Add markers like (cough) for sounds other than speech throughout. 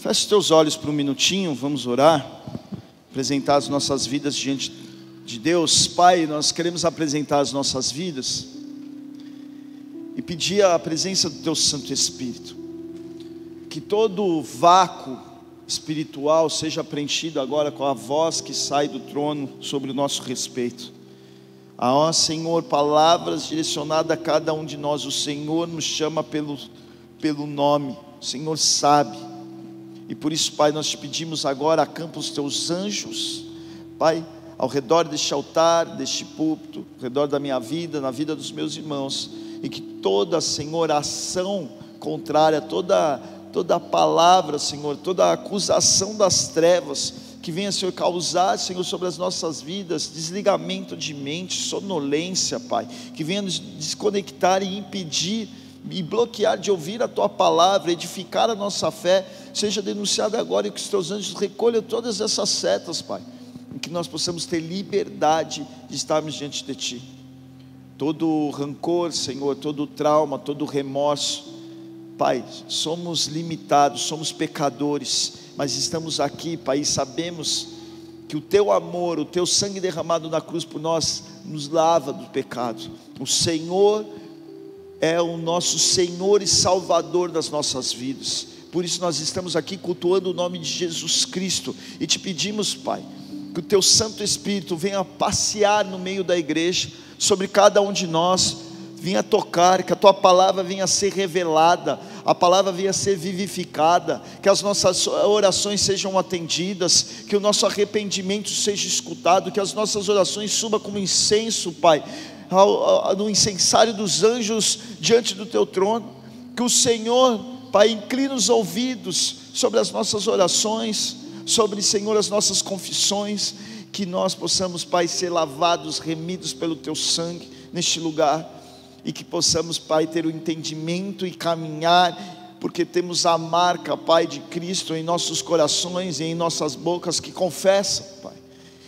Feche teus olhos por um minutinho, vamos orar, apresentar as nossas vidas diante de Deus. Pai, nós queremos apresentar as nossas vidas e pedir a presença do Teu Santo Espírito. Que todo vácuo espiritual seja preenchido agora com a voz que sai do trono sobre o nosso respeito. Ah, Senhor, palavras direcionadas a cada um de nós. O Senhor nos chama pelo, pelo nome, o Senhor sabe e por isso, Pai, nós te pedimos agora, acampa os teus anjos, Pai, ao redor deste altar, deste púlpito, ao redor da minha vida, na vida dos meus irmãos, e que toda, Senhor, ação contrária, toda, toda palavra, Senhor, toda acusação das trevas, que venha, Senhor, causar, Senhor, sobre as nossas vidas, desligamento de mente, sonolência, Pai, que venha nos desconectar e impedir e bloquear de ouvir a tua palavra, edificar a nossa fé, seja denunciada agora e que os teus anjos recolham todas essas setas, Pai, e que nós possamos ter liberdade de estarmos diante de Ti. Todo rancor, Senhor, todo trauma, todo remorso, Pai, somos limitados, somos pecadores, mas estamos aqui, Pai, e sabemos que o Teu amor, o Teu sangue derramado na cruz por nós, nos lava do pecado. O Senhor é o nosso Senhor e Salvador das nossas vidas. Por isso nós estamos aqui cultuando o nome de Jesus Cristo e te pedimos, Pai, que o teu Santo Espírito venha passear no meio da igreja, sobre cada um de nós, venha tocar, que a tua palavra venha ser revelada, a palavra venha ser vivificada, que as nossas orações sejam atendidas, que o nosso arrependimento seja escutado, que as nossas orações subam como incenso, Pai, no incensário dos anjos diante do teu trono. Que o Senhor, Pai, inclina os ouvidos sobre as nossas orações, sobre, Senhor, as nossas confissões. Que nós possamos, Pai, ser lavados, remidos pelo teu sangue neste lugar. E que possamos, Pai, ter o entendimento e caminhar porque temos a marca, Pai, de Cristo em nossos corações e em nossas bocas que confessam, Pai.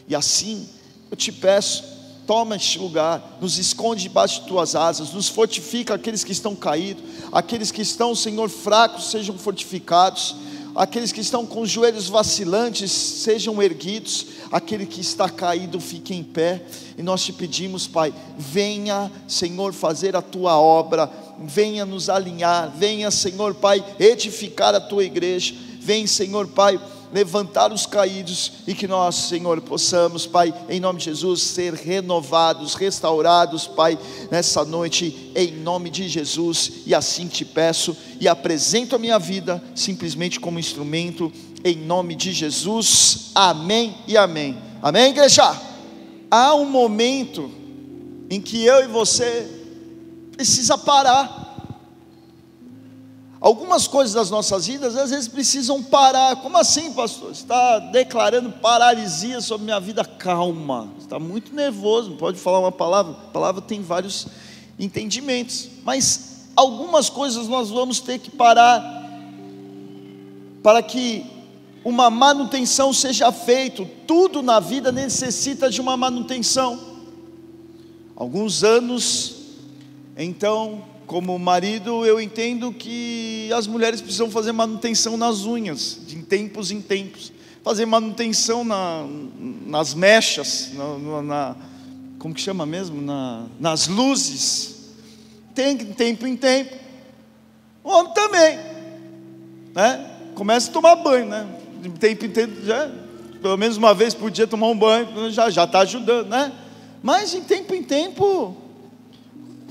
E assim, eu te peço, toma este lugar, nos esconde debaixo de tuas asas, nos fortifica aqueles que estão caídos, aqueles que estão, Senhor, fracos, sejam fortificados, aqueles que estão com os joelhos vacilantes, sejam erguidos, aquele que está caído, fique em pé, e nós te pedimos, Pai, venha, Senhor, fazer a tua obra, venha nos alinhar, venha, Senhor, Pai, edificar a tua igreja, vem, Senhor, Pai, levantar os caídos e que nós, Senhor, possamos, Pai, em nome de Jesus, ser renovados, restaurados, Pai, nessa noite, em nome de Jesus, e assim te peço e apresento a minha vida simplesmente como instrumento, em nome de Jesus, amém e amém. Amém, igreja? Há um momento em que eu e você precisa parar Algumas coisas das nossas vidas às vezes precisam parar. Como assim, pastor? Está declarando paralisia sobre minha vida? Calma, está muito nervoso. Pode falar uma palavra? A palavra tem vários entendimentos, mas algumas coisas nós vamos ter que parar para que uma manutenção seja feita. Tudo na vida necessita de uma manutenção. Alguns anos, então, como marido, eu entendo que as mulheres precisam fazer manutenção nas unhas, de tempos em tempos. Fazer manutenção na, nas mechas, na, na, como que chama mesmo? Na, nas luzes. Tem tempo em tempo. O homem também. Né? Começa a tomar banho, né? De tempo em tempo, já, pelo menos uma vez por dia tomar um banho, já está ajudando, né? Mas em tempo em tempo,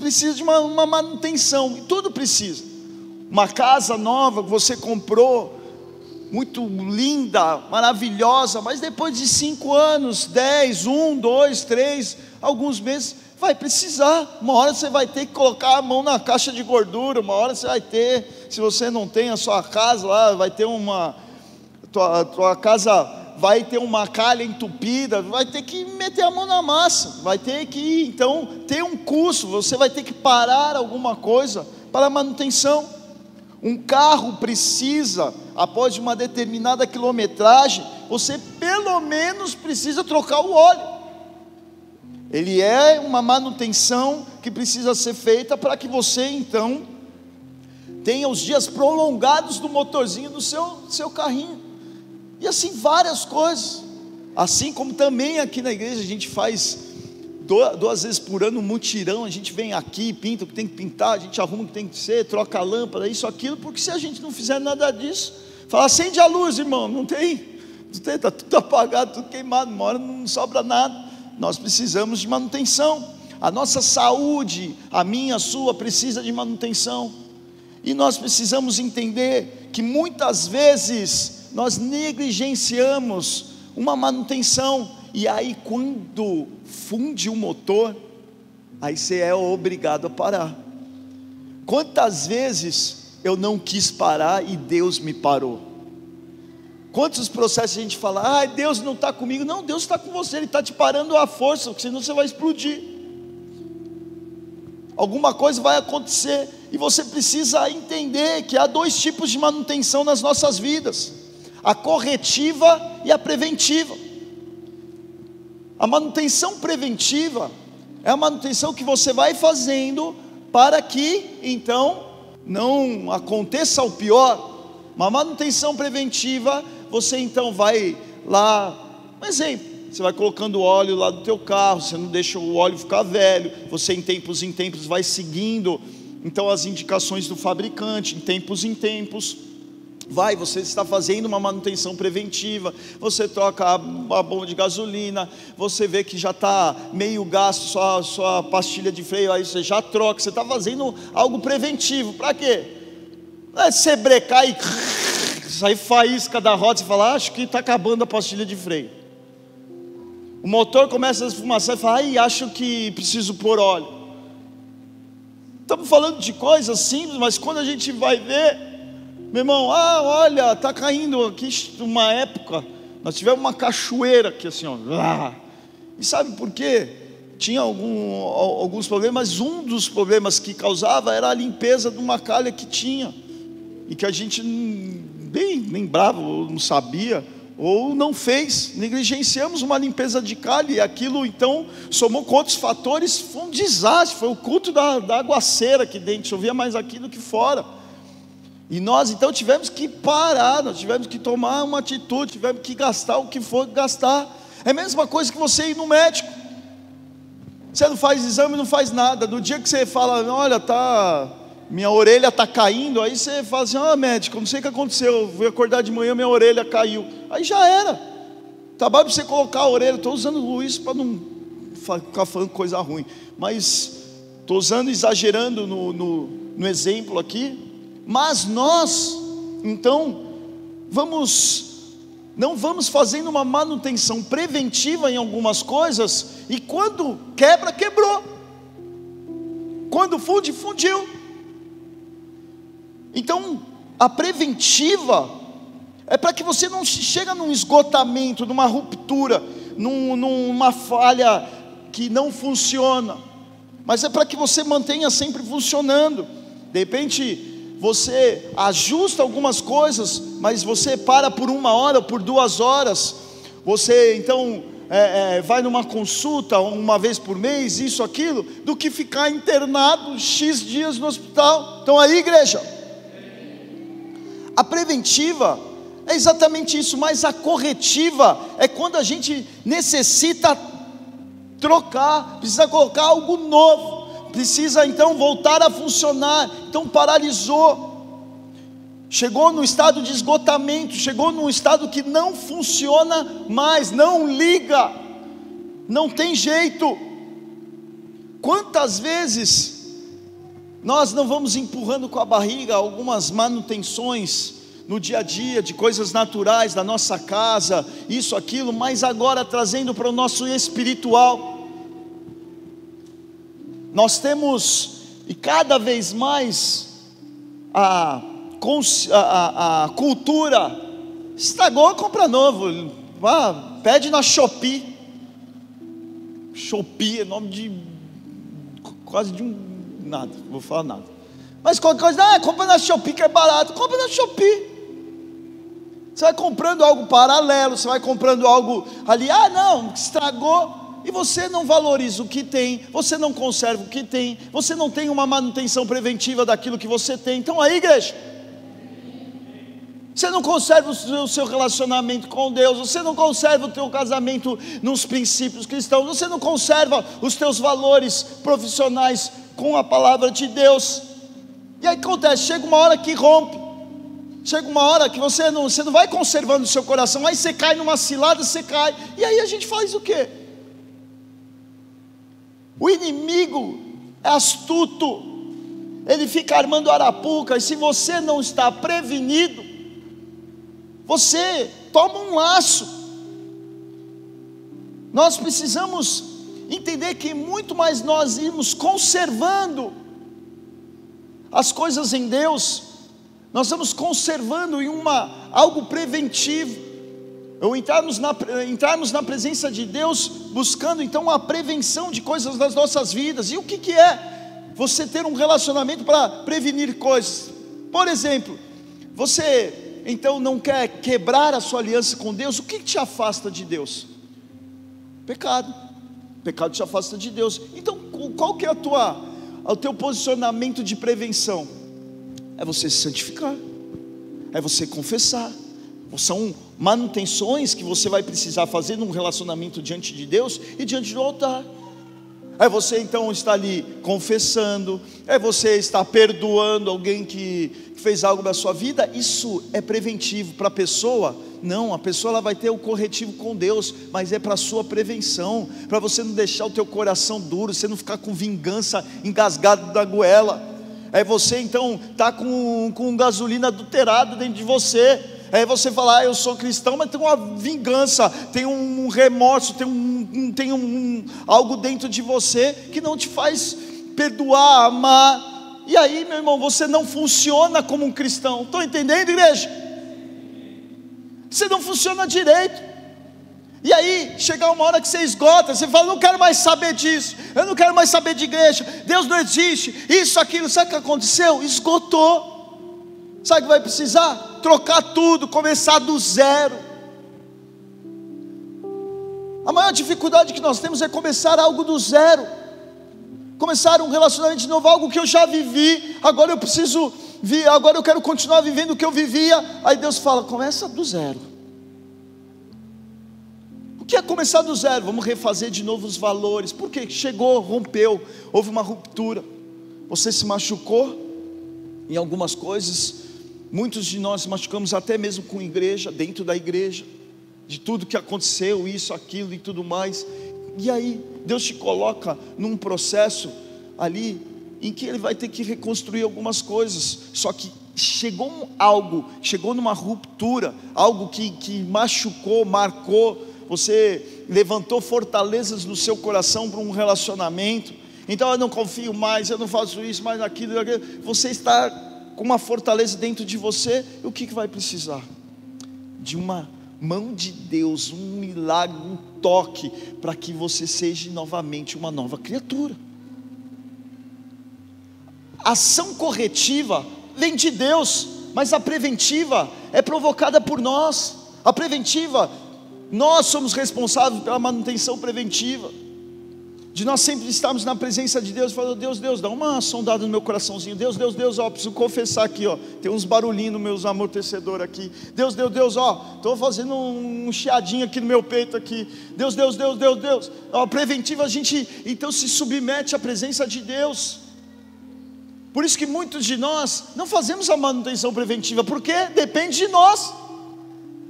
precisa de uma, uma manutenção, e tudo precisa. Uma casa nova que você comprou, muito linda, maravilhosa, mas depois de cinco anos, dez, um, dois, três, alguns meses, vai precisar. Uma hora você vai ter que colocar a mão na caixa de gordura, uma hora você vai ter, se você não tem a sua casa lá, vai ter uma. Tua, tua casa vai ter uma calha entupida, vai ter que meter a mão na massa, vai ter que então ter um curso, você vai ter que parar alguma coisa para manutenção. Um carro precisa, após uma determinada quilometragem, você pelo menos precisa trocar o óleo. Ele é uma manutenção que precisa ser feita para que você então tenha os dias prolongados do motorzinho do seu, seu carrinho. E assim várias coisas. Assim como também aqui na igreja a gente faz duas vezes por ano um mutirão, a gente vem aqui, pinta o que tem que pintar, a gente arruma o que tem que ser, troca a lâmpada, isso, aquilo, porque se a gente não fizer nada disso, fala, acende a luz, irmão, não tem, está tudo (laughs) apagado, tudo queimado, não sobra nada, nós precisamos de manutenção, a nossa saúde, a minha, a sua, precisa de manutenção, e nós precisamos entender que muitas vezes nós negligenciamos uma manutenção, e aí quando funde o motor, aí você é obrigado a parar. Quantas vezes eu não quis parar e Deus me parou? Quantos processos a gente fala, ah, Deus não está comigo? Não, Deus está com você, Ele está te parando à força, senão você vai explodir. Alguma coisa vai acontecer, e você precisa entender que há dois tipos de manutenção nas nossas vidas: a corretiva e a preventiva. A manutenção preventiva é a manutenção que você vai fazendo para que então não aconteça o pior. Uma manutenção preventiva, você então vai lá, um exemplo, você vai colocando óleo lá do teu carro, você não deixa o óleo ficar velho, você em tempos em tempos vai seguindo então as indicações do fabricante, em tempos em tempos Vai, você está fazendo uma manutenção preventiva, você troca a, a bomba de gasolina, você vê que já está meio gasto sua, sua pastilha de freio, aí você já troca, você está fazendo algo preventivo. Para quê? Não é você brecar e (laughs) sair faísca da roda e falar, ah, acho que está acabando a pastilha de freio. O motor começa a esfumaçar e fala, ai, acho que preciso pôr óleo. Estamos falando de coisas simples, mas quando a gente vai ver, meu irmão, ah, olha, está caindo aqui uma época, nós tivemos uma cachoeira aqui assim, ó. Ah. E sabe por quê? Tinha algum, alguns problemas, um dos problemas que causava era a limpeza de uma calha que tinha, e que a gente bem lembrava, ou não sabia, ou não fez, negligenciamos uma limpeza de calha, e aquilo então somou com outros fatores, foi um desastre, foi o culto da, da aguaceira aqui dentro, chovia mais aqui do que fora. E nós então tivemos que parar, nós tivemos que tomar uma atitude, tivemos que gastar o que for gastar. É a mesma coisa que você ir no médico. Você não faz exame, não faz nada. No dia que você fala, olha, tá, minha orelha está caindo, aí você fala assim, ah, médico, não sei o que aconteceu, eu fui acordar de manhã, minha orelha caiu. Aí já era. Trabalho para você colocar a orelha, estou usando isso para não ficar falando coisa ruim. Mas estou usando, exagerando no, no, no exemplo aqui, mas nós, então, vamos não vamos fazendo uma manutenção preventiva em algumas coisas e quando quebra, quebrou. Quando funde, fundiu. Então, a preventiva é para que você não chegue num esgotamento, numa ruptura, num, numa falha que não funciona, mas é para que você mantenha sempre funcionando. De repente, você ajusta algumas coisas, mas você para por uma hora, por duas horas, você então é, é, vai numa consulta uma vez por mês, isso, aquilo, do que ficar internado X dias no hospital. Então aí, igreja, a preventiva é exatamente isso, mas a corretiva é quando a gente necessita trocar, precisa colocar algo novo precisa então voltar a funcionar. Então paralisou. Chegou no estado de esgotamento, chegou num estado que não funciona mais, não liga, não tem jeito. Quantas vezes nós não vamos empurrando com a barriga algumas manutenções no dia a dia de coisas naturais da nossa casa, isso, aquilo, mas agora trazendo para o nosso espiritual nós temos, e cada vez mais, a, a, a cultura estragou, compra novo. Ah, pede na Shopee. Shopee é nome de quase de um nada, vou falar nada. Mas qualquer coisa, ah, compra na Shopee que é barato, compra na Shopee. Você vai comprando algo paralelo, você vai comprando algo ali, ah não, estragou. E você não valoriza o que tem, você não conserva o que tem, você não tem uma manutenção preventiva daquilo que você tem. Então aí, igreja, você não conserva o seu relacionamento com Deus, você não conserva o teu casamento nos princípios cristãos, você não conserva os teus valores profissionais com a palavra de Deus. E aí acontece, chega uma hora que rompe. Chega uma hora que você não, você não vai conservando o seu coração, aí você cai numa cilada, você cai. E aí a gente faz o quê? O inimigo é astuto. Ele fica armando arapuca, e se você não está prevenido, você toma um laço. Nós precisamos entender que muito mais nós irmos conservando as coisas em Deus, nós vamos conservando em uma algo preventivo. Ou entrarmos na, entrarmos na presença de Deus, buscando então a prevenção de coisas das nossas vidas. E o que, que é você ter um relacionamento para prevenir coisas? Por exemplo, você então não quer quebrar a sua aliança com Deus, o que te afasta de Deus? Pecado. Pecado te afasta de Deus. Então, qual que é a tua, o teu posicionamento de prevenção? É você se santificar, é você confessar. São manutenções que você vai precisar fazer num relacionamento diante de Deus e diante do altar. É você então estar ali confessando, é você estar perdoando alguém que fez algo na sua vida. Isso é preventivo para a pessoa? Não, a pessoa ela vai ter o corretivo com Deus, mas é para a sua prevenção, para você não deixar o teu coração duro, você não ficar com vingança engasgado da goela. É você então tá com, com gasolina adulterada dentro de você é você falar, ah, eu sou cristão, mas tem uma vingança, tem um remorso, tem, um, tem um, algo dentro de você que não te faz perdoar, amar. E aí, meu irmão, você não funciona como um cristão. Estão entendendo, igreja? Você não funciona direito. E aí, chega uma hora que você esgota, você fala, não quero mais saber disso, eu não quero mais saber de igreja, Deus não existe, isso, aquilo, sabe o que aconteceu? Esgotou. Sabe o que vai precisar? trocar tudo, começar do zero. A maior dificuldade que nós temos é começar algo do zero, começar um relacionamento novo, algo que eu já vivi, agora eu preciso, vir, agora eu quero continuar vivendo o que eu vivia. Aí Deus fala: começa do zero. O que é começar do zero? Vamos refazer de novo os valores, porque chegou, rompeu, houve uma ruptura, você se machucou em algumas coisas, Muitos de nós machucamos até mesmo com igreja, dentro da igreja, de tudo que aconteceu, isso, aquilo e tudo mais. E aí, Deus te coloca num processo ali em que Ele vai ter que reconstruir algumas coisas. Só que chegou algo, chegou numa ruptura, algo que, que machucou, marcou. Você levantou fortalezas no seu coração para um relacionamento. Então eu não confio mais, eu não faço isso, mais aquilo, aquilo. Você está com uma fortaleza dentro de você, o que, que vai precisar? De uma mão de Deus, um milagre, um toque, para que você seja novamente uma nova criatura. ação corretiva vem de Deus, mas a preventiva é provocada por nós. A preventiva, nós somos responsáveis pela manutenção preventiva de nós sempre estarmos na presença de Deus, falando, Deus, Deus, dá uma sondada no meu coraçãozinho, Deus, Deus, Deus, ó, preciso confessar aqui, ó, tem uns barulhinhos no meus amortecedor aqui, Deus, Deus, Deus, ó, estou fazendo um, um chiadinho aqui no meu peito aqui, Deus, Deus, Deus, Deus, Deus, ó, preventiva a gente, então se submete à presença de Deus, por isso que muitos de nós não fazemos a manutenção preventiva, porque depende de nós,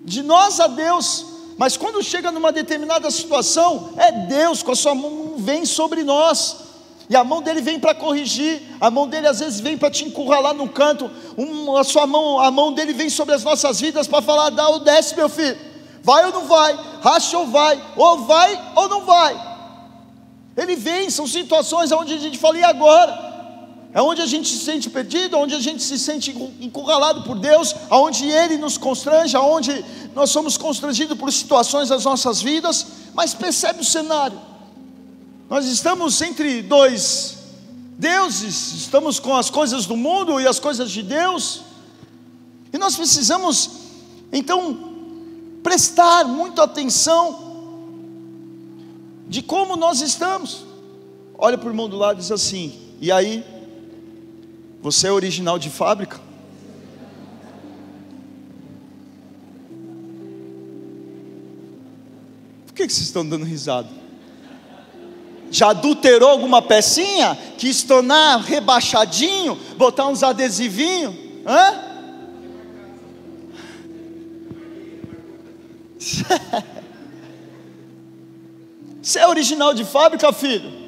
de nós a Deus, mas quando chega numa determinada situação, é Deus com a sua mão vem sobre nós. E a mão dele vem para corrigir, a mão dele às vezes vem para te encurralar no canto, um, a sua mão, a mão dele vem sobre as nossas vidas para falar, dá ou desce, meu filho. Vai ou não vai? Racha ou vai? Ou vai ou não vai? Ele vem, são situações onde a gente fala, e agora? É onde a gente se sente perdido, onde a gente se sente encurralado por Deus, aonde Ele nos constrange, aonde nós somos constrangidos por situações das nossas vidas, mas percebe o cenário. Nós estamos entre dois deuses, estamos com as coisas do mundo e as coisas de Deus, e nós precisamos, então, prestar muita atenção de como nós estamos. Olha para o irmão do lado e diz assim: e aí? Você é original de fábrica? Por que, que vocês estão dando risada? Já adulterou alguma pecinha? Quis tornar rebaixadinho? Botar uns adesivinhos? Hã? (laughs) Você é original de fábrica, filho?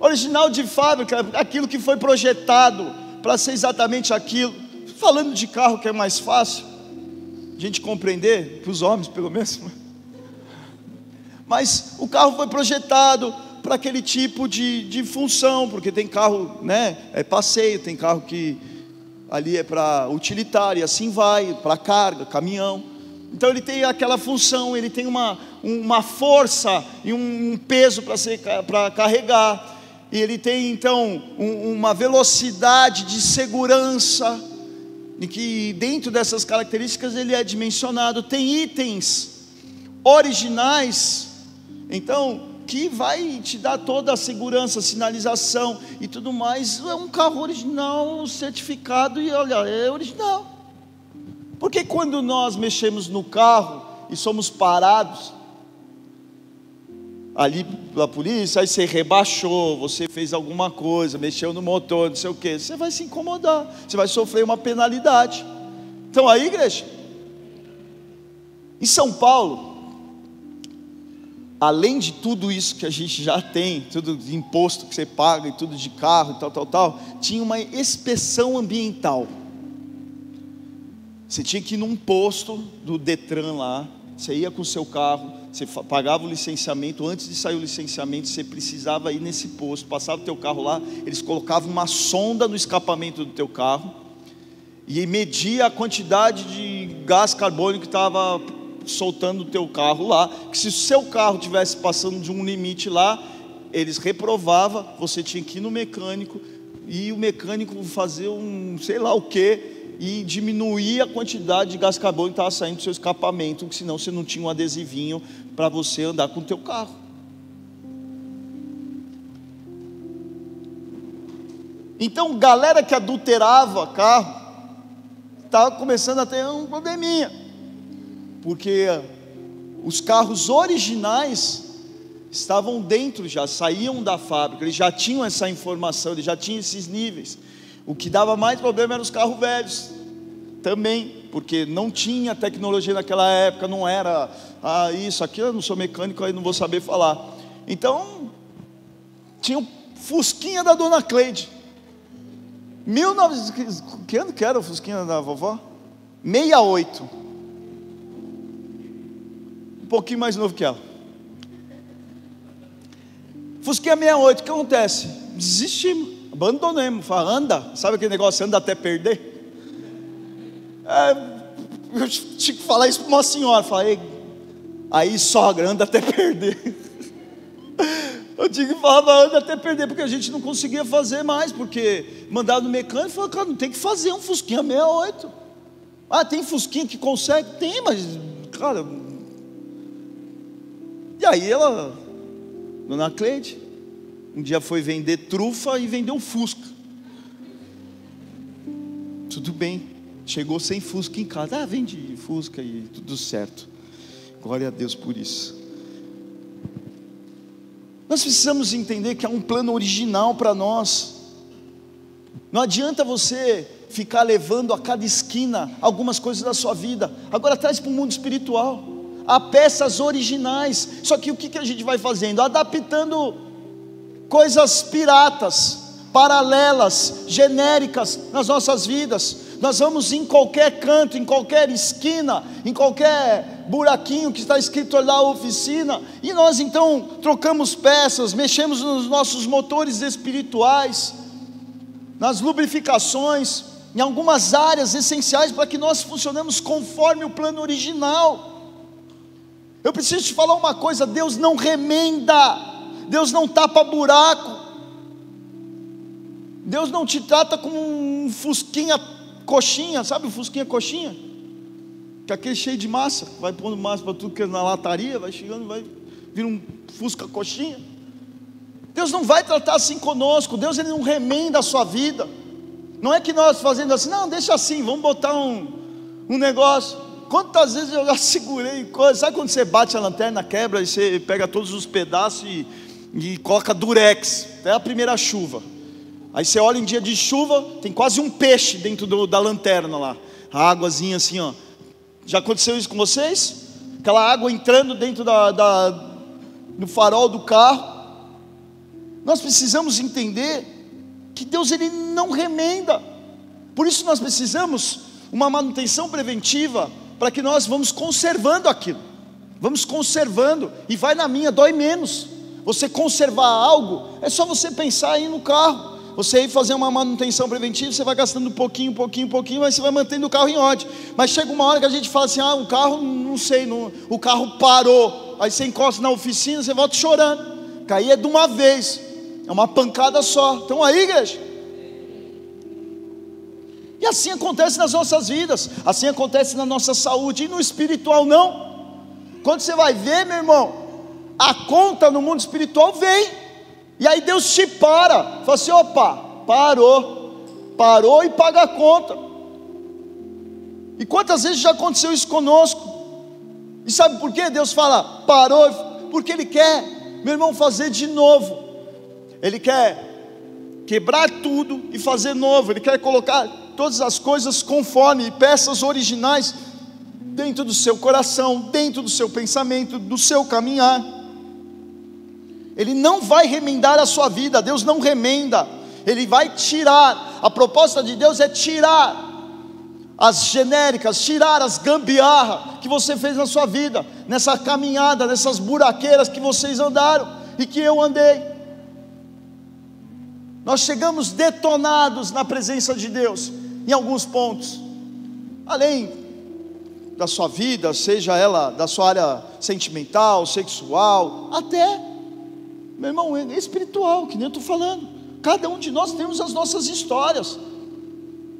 Original de fábrica, aquilo que foi projetado para ser exatamente aquilo. Falando de carro que é mais fácil, a gente compreender, para os homens pelo menos. (laughs) Mas o carro foi projetado para aquele tipo de, de função, porque tem carro, né? É passeio, tem carro que ali é para utilitário, e assim vai, para carga, caminhão. Então ele tem aquela função, ele tem uma, uma força e um peso para carregar. E ele tem então um, uma velocidade de segurança, em que dentro dessas características ele é dimensionado. Tem itens originais então, que vai te dar toda a segurança, sinalização e tudo mais, é um carro original, certificado e olha, é original. Porque quando nós mexemos no carro e somos parados ali pela polícia, aí você rebaixou, você fez alguma coisa, mexeu no motor, não sei o que, você vai se incomodar, você vai sofrer uma penalidade. Então aí, igreja, em São Paulo, além de tudo isso que a gente já tem, tudo de imposto que você paga e tudo de carro e tal, tal, tal, tinha uma inspeção ambiental. Você tinha que ir num posto do Detran lá, você ia com o seu carro, você pagava o licenciamento, antes de sair o licenciamento, você precisava ir nesse posto, passava o teu carro lá, eles colocavam uma sonda no escapamento do teu carro e media a quantidade de gás carbônico que estava soltando o teu carro lá, que se o seu carro tivesse passando de um limite lá, eles reprovavam, você tinha que ir no mecânico e o mecânico fazer um sei lá o que e diminuir a quantidade de gás carbônico que estava saindo do seu escapamento, porque senão você não tinha um adesivinho para você andar com o teu carro. Então, galera que adulterava carro, estava começando a ter um probleminha porque os carros originais estavam dentro já, saíam da fábrica, eles já tinham essa informação, eles já tinham esses níveis. O que dava mais problema eram os carros velhos, também, porque não tinha tecnologia naquela época, não era ah, isso, aqui eu não sou mecânico, aí não vou saber falar. Então, tinha um Fusquinha da dona Cleide. 19... Que ano que era o Fusquinha da vovó? 68 um pouquinho mais novo que ela. Fusquinha 68, o que acontece? Desistimos, abandonamos, fala, anda, sabe aquele negócio, anda até perder? É, eu tinha que falar isso para uma senhora, falei, aí sogra, anda até perder. (laughs) Eu tinha que falar, anda até perder, porque a gente não conseguia fazer mais, porque mandado no mecânico, falou, cara, não tem que fazer um Fusquinha 68. Ah, tem Fusquinha que consegue? Tem, mas, cara, e aí ela, dona Cleide, um dia foi vender trufa e vendeu Fusca. Tudo bem, chegou sem Fusca em casa. Ah, vende Fusca e tudo certo. Glória a Deus por isso. Nós precisamos entender que há um plano original para nós. Não adianta você ficar levando a cada esquina algumas coisas da sua vida. Agora traz para o mundo espiritual a peças originais. Só que o que, que a gente vai fazendo? Adaptando coisas piratas, paralelas, genéricas nas nossas vidas. Nós vamos em qualquer canto, em qualquer esquina, em qualquer buraquinho que está escrito lá oficina, e nós então trocamos peças, mexemos nos nossos motores espirituais, nas lubrificações, em algumas áreas essenciais para que nós funcionemos conforme o plano original. Eu preciso te falar uma coisa: Deus não remenda, Deus não tapa buraco, Deus não te trata como um fusquinha coxinha, sabe o fusquinha coxinha? Que é aquele cheio de massa, vai pondo massa para tudo que é na lataria, vai chegando, vai vira um fusca coxinha. Deus não vai tratar assim conosco, Deus ele não remenda a sua vida. Não é que nós fazendo assim, não, deixa assim, vamos botar um, um negócio. Quantas vezes eu já (laughs) segurei coisa, sabe quando você bate a lanterna, quebra e você pega todos os pedaços e, e coloca durex, até a primeira chuva. Aí você olha em dia de chuva, tem quase um peixe dentro do, da lanterna lá. A águazinha assim, ó. Já aconteceu isso com vocês? Aquela água entrando dentro da, da, do farol do carro. Nós precisamos entender que Deus ele não remenda. Por isso nós precisamos uma manutenção preventiva para que nós vamos conservando aquilo. Vamos conservando e vai na minha, dói menos. Você conservar algo, é só você pensar aí no carro. Você ir fazer uma manutenção preventiva, você vai gastando um pouquinho, pouquinho, pouquinho, mas você vai mantendo o carro em ordem. Mas chega uma hora que a gente fala assim: ah, o carro, não sei, não, o carro parou. Aí você encosta na oficina, você volta chorando. Cair é de uma vez, é uma pancada só. Então aí, igreja. E assim acontece nas nossas vidas, assim acontece na nossa saúde, e no espiritual não. Quando você vai ver, meu irmão, a conta no mundo espiritual vem. E aí Deus te para, fala assim: opa, parou, parou e paga a conta. E quantas vezes já aconteceu isso conosco? E sabe por quê? Deus fala, parou, porque Ele quer, meu irmão, fazer de novo. Ele quer quebrar tudo e fazer novo. Ele quer colocar todas as coisas conforme peças originais dentro do seu coração, dentro do seu pensamento, do seu caminhar. Ele não vai remendar a sua vida, Deus não remenda, Ele vai tirar. A proposta de Deus é tirar as genéricas, tirar as gambiarra que você fez na sua vida, nessa caminhada, nessas buraqueiras que vocês andaram e que eu andei. Nós chegamos detonados na presença de Deus em alguns pontos, além da sua vida, seja ela da sua área sentimental, sexual, até meu irmão, é espiritual, que nem eu estou falando. Cada um de nós temos as nossas histórias.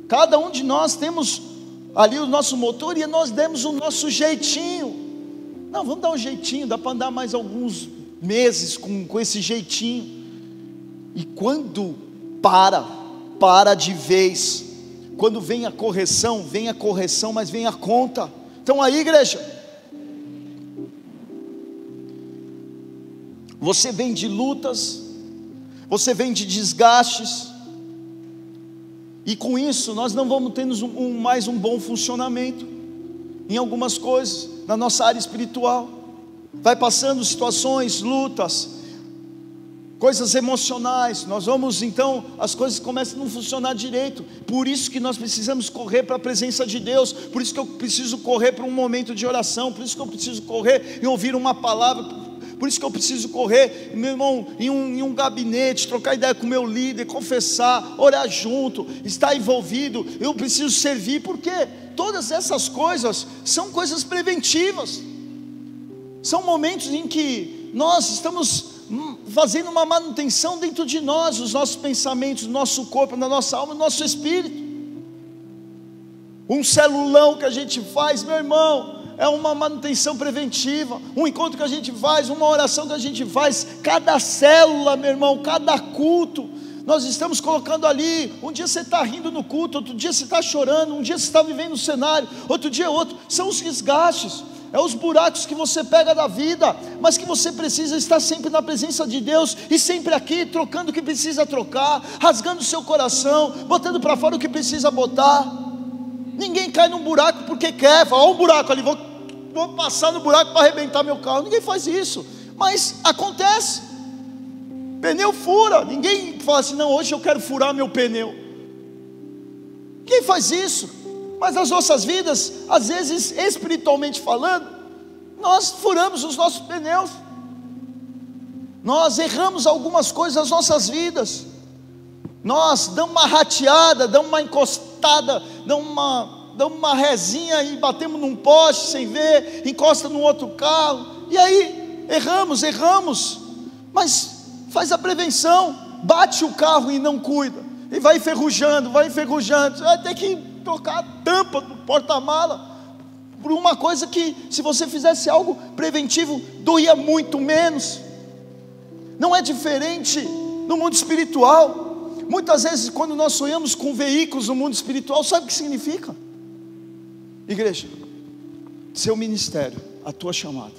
Cada um de nós temos ali o nosso motor e nós demos o nosso jeitinho. Não, vamos dar um jeitinho, dá para andar mais alguns meses com, com esse jeitinho. E quando para, para de vez. Quando vem a correção, vem a correção, mas vem a conta. Então aí, igreja, Você vem de lutas, você vem de desgastes, e com isso nós não vamos ter um, um, mais um bom funcionamento em algumas coisas, na nossa área espiritual. Vai passando situações, lutas, coisas emocionais, nós vamos então, as coisas começam a não funcionar direito. Por isso que nós precisamos correr para a presença de Deus, por isso que eu preciso correr para um momento de oração, por isso que eu preciso correr e ouvir uma palavra por isso que eu preciso correr, meu irmão, em um, em um gabinete, trocar ideia com o meu líder, confessar, orar junto, estar envolvido. Eu preciso servir, porque todas essas coisas são coisas preventivas. São momentos em que nós estamos fazendo uma manutenção dentro de nós, os nossos pensamentos, o nosso corpo, na nossa alma, no nosso espírito. Um celulão que a gente faz, meu irmão, é uma manutenção preventiva, um encontro que a gente faz, uma oração que a gente faz, cada célula, meu irmão, cada culto, nós estamos colocando ali. Um dia você está rindo no culto, outro dia você está chorando, um dia você está vivendo o cenário, outro dia outro. São os desgastes, é os buracos que você pega da vida, mas que você precisa estar sempre na presença de Deus e sempre aqui, trocando o que precisa trocar, rasgando o seu coração, botando para fora o que precisa botar. Ninguém cai num buraco porque quer, fala, olha um buraco ali, vou, vou passar no buraco para arrebentar meu carro. Ninguém faz isso, mas acontece. Pneu fura, ninguém fala assim, não, hoje eu quero furar meu pneu. Quem faz isso? Mas nas nossas vidas, às vezes, espiritualmente falando, nós furamos os nossos pneus. Nós erramos algumas coisas nas nossas vidas. Nós damos uma rateada, damos uma encostada, damos uma, damos uma rezinha e batemos num poste sem ver, encosta num outro carro, e aí erramos, erramos, mas faz a prevenção, bate o carro e não cuida, e vai enferrujando, vai enferrujando, vai ter que trocar a tampa do porta-mala, por uma coisa que, se você fizesse algo preventivo, doía muito menos. Não é diferente no mundo espiritual. Muitas vezes, quando nós sonhamos com veículos no mundo espiritual, sabe o que significa? Igreja, seu ministério, a tua chamada.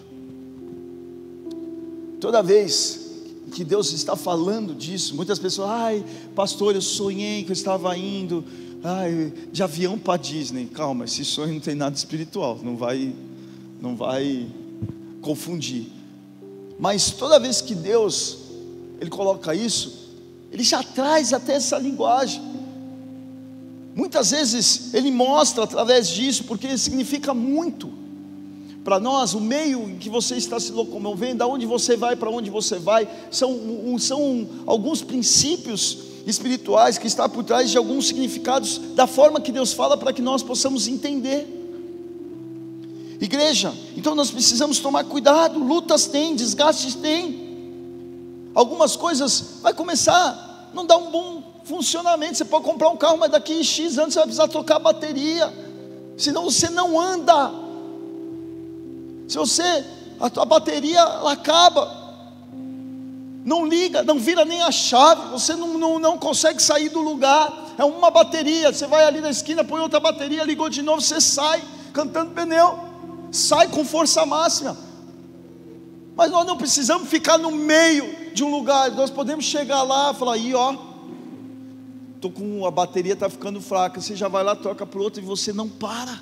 Toda vez que Deus está falando disso, muitas pessoas, ai, pastor, eu sonhei que eu estava indo ai, de avião para Disney. Calma, esse sonho não tem nada espiritual, não vai, não vai confundir. Mas toda vez que Deus ele coloca isso, ele já traz até essa linguagem. Muitas vezes ele mostra através disso, porque significa muito para nós, o meio em que você está se locomovendo, aonde você vai, para onde você vai, são, são alguns princípios espirituais que está por trás de alguns significados da forma que Deus fala para que nós possamos entender. Igreja, então nós precisamos tomar cuidado, lutas tem, desgastes tem. Algumas coisas vai começar, não dá um bom funcionamento. Você pode comprar um carro, mas daqui X anos você vai precisar trocar a bateria. Senão você não anda. Se você a tua bateria ela acaba, não liga, não vira nem a chave, você não, não, não consegue sair do lugar. É uma bateria, você vai ali na esquina, põe outra bateria, ligou de novo, você sai cantando pneu, sai com força máxima. Mas nós não precisamos ficar no meio de um lugar, nós podemos chegar lá e falar, aí ó, tô com a bateria está ficando fraca, você já vai lá, troca para outro e você não para.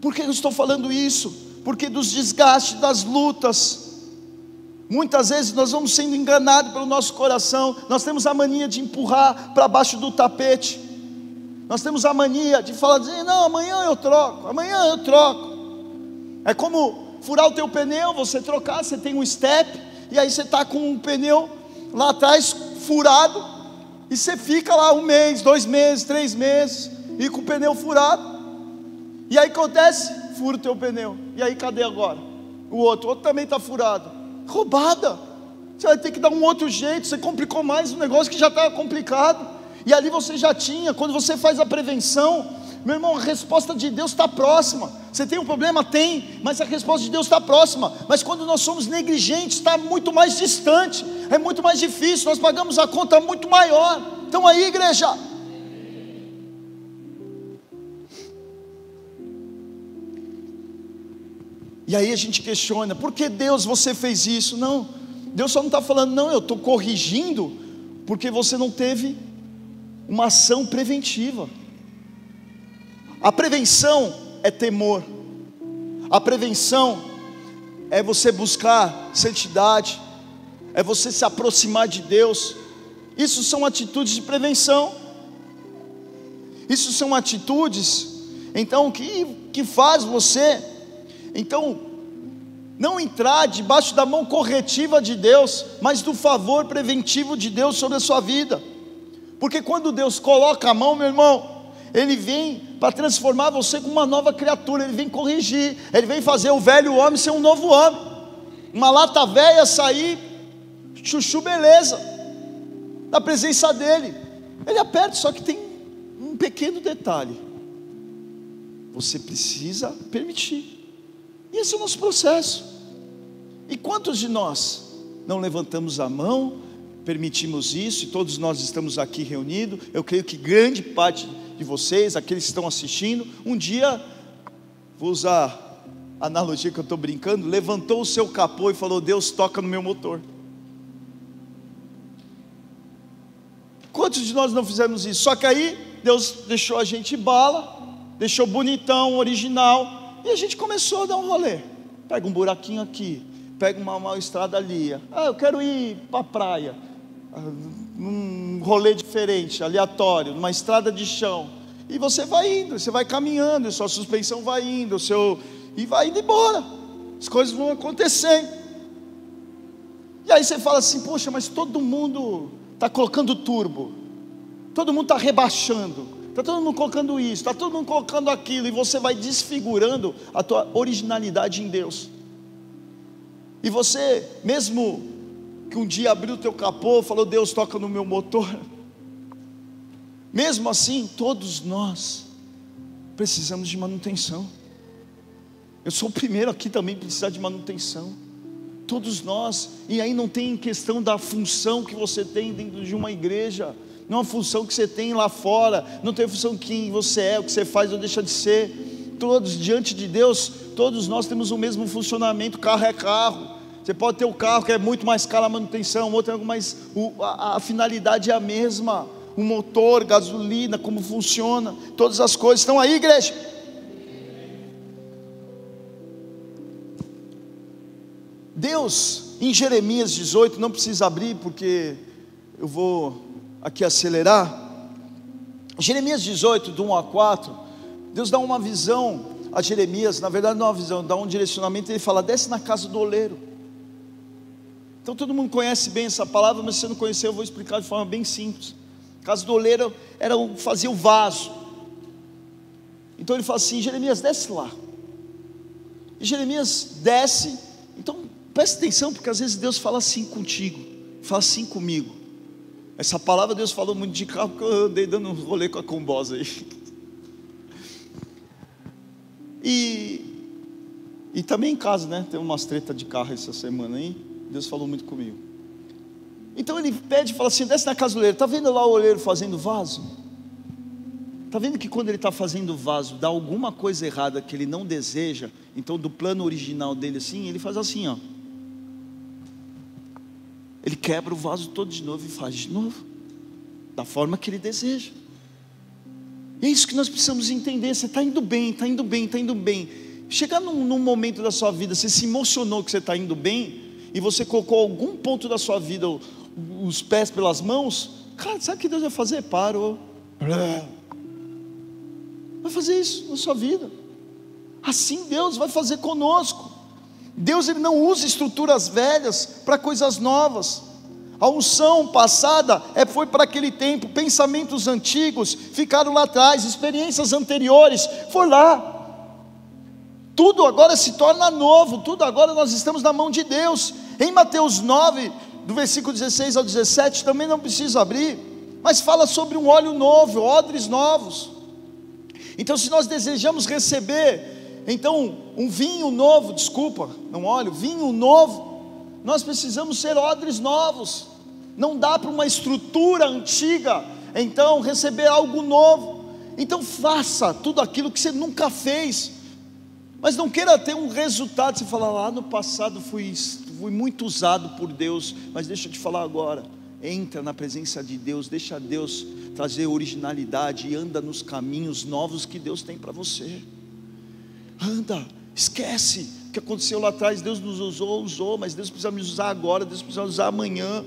Por que eu estou falando isso? Porque dos desgastes, das lutas, Muitas vezes nós vamos sendo enganados pelo nosso coração, nós temos a mania de empurrar para baixo do tapete, nós temos a mania de falar, dizer, não, amanhã eu troco, amanhã eu troco. É como furar o teu pneu, você trocar, você tem um step, e aí você está com um pneu lá atrás furado, e você fica lá um mês, dois meses, três meses, e com o pneu furado. E aí acontece, fura o teu pneu. E aí cadê agora? O outro, o outro também está furado roubada. Você vai ter que dar um outro jeito. Você complicou mais um negócio que já estava complicado. E ali você já tinha. Quando você faz a prevenção, meu irmão, a resposta de Deus está próxima. Você tem um problema? Tem, mas a resposta de Deus está próxima. Mas quando nós somos negligentes, está muito mais distante, é muito mais difícil. Nós pagamos a conta muito maior. Então aí, igreja. E aí a gente questiona: por que Deus você fez isso? Não, Deus só não está falando, não, eu estou corrigindo, porque você não teve uma ação preventiva. A prevenção é temor, a prevenção é você buscar santidade, é você se aproximar de Deus. Isso são atitudes de prevenção. Isso são atitudes, então, que, que faz você então, não entrar debaixo da mão corretiva de Deus, mas do favor preventivo de Deus sobre a sua vida. Porque quando Deus coloca a mão, meu irmão, Ele vem para transformar você com uma nova criatura, Ele vem corrigir, Ele vem fazer o velho homem ser um novo homem, uma lata velha sair, chuchu beleza, na presença dEle. Ele aperta, só que tem um pequeno detalhe: você precisa permitir. E esse é o nosso processo. E quantos de nós não levantamos a mão, permitimos isso, e todos nós estamos aqui reunidos? Eu creio que grande parte de vocês, aqueles que estão assistindo, um dia, vou usar a analogia que eu estou brincando, levantou o seu capô e falou: Deus toca no meu motor. Quantos de nós não fizemos isso? Só que aí Deus deixou a gente bala, deixou bonitão, original, e a gente começou a dar um rolê. Pega um buraquinho aqui, pega uma, uma estrada ali. Ah, eu quero ir para a praia. Ah, um rolê diferente, aleatório, numa estrada de chão. E você vai indo, você vai caminhando, sua suspensão vai indo, seu e vai indo embora. As coisas vão acontecendo. E aí você fala assim, poxa, mas todo mundo está colocando turbo, todo mundo está rebaixando. Está todo mundo colocando isso, está todo mundo colocando aquilo, e você vai desfigurando a tua originalidade em Deus. E você, mesmo que um dia abriu o teu capô, falou, Deus toca no meu motor. Mesmo assim, todos nós precisamos de manutenção. Eu sou o primeiro aqui também a precisar de manutenção. Todos nós, e aí não tem questão da função que você tem dentro de uma igreja, não é uma função que você tem lá fora, não tem a função que você é, o que você faz ou deixa de ser. Todos diante de Deus, todos nós temos o mesmo funcionamento, carro é carro. Você pode ter o um carro que é muito mais caro a manutenção, outro é mais. a, a finalidade é a mesma. O motor, gasolina, como funciona, todas as coisas. Estão aí, igreja? Deus, em Jeremias 18, não precisa abrir porque eu vou aqui acelerar. Jeremias 18, do 1 a 4, Deus dá uma visão a Jeremias, na verdade não é uma visão, dá um direcionamento, ele fala: desce na casa do oleiro. Então todo mundo conhece bem essa palavra, mas se você não conhecer, eu vou explicar de forma bem simples. A casa do oleiro era fazia o vaso. Então ele fala assim: Jeremias, desce lá. E Jeremias desce. Então preste atenção, porque às vezes Deus fala assim contigo, fala assim comigo. Essa palavra Deus falou muito de carro, porque eu andei dando um rolê com a combosa aí. E, e também em casa, né? Tem umas tretas de carro essa semana aí. Deus falou muito comigo. Então ele pede fala assim: desce na casa do. Está vendo lá o oleiro fazendo vaso? Está vendo que quando ele está fazendo vaso, dá alguma coisa errada que ele não deseja, então do plano original dele assim, ele faz assim, ó. Ele quebra o vaso todo de novo e faz de novo, da forma que ele deseja. E é isso que nós precisamos entender. Você está indo bem, está indo bem, está indo bem. Chegar num, num, momento da sua vida, você se emocionou que você está indo bem, e você colocou algum ponto da sua vida os pés pelas mãos, cara, sabe o que Deus vai fazer? Parou. Vai fazer isso na sua vida. Assim Deus vai fazer conosco. Deus ele não usa estruturas velhas para coisas novas. A unção passada é, foi para aquele tempo, pensamentos antigos ficaram lá atrás, experiências anteriores, foi lá. Tudo agora se torna novo, tudo agora nós estamos na mão de Deus. Em Mateus 9, do versículo 16 ao 17, também não preciso abrir, mas fala sobre um óleo novo, odres novos. Então, se nós desejamos receber então, um vinho novo, desculpa, não óleo, vinho novo, nós precisamos ser odres novos. Não dá para uma estrutura antiga, então, receber algo novo. Então, faça tudo aquilo que você nunca fez, mas não queira ter um resultado. Você fala, lá no passado fui, fui muito usado por Deus, mas deixa eu te falar agora. Entra na presença de Deus, deixa Deus trazer originalidade e anda nos caminhos novos que Deus tem para você. Anda, esquece o que aconteceu lá atrás. Deus nos usou, usou, mas Deus precisa nos usar agora, Deus precisa nos usar amanhã.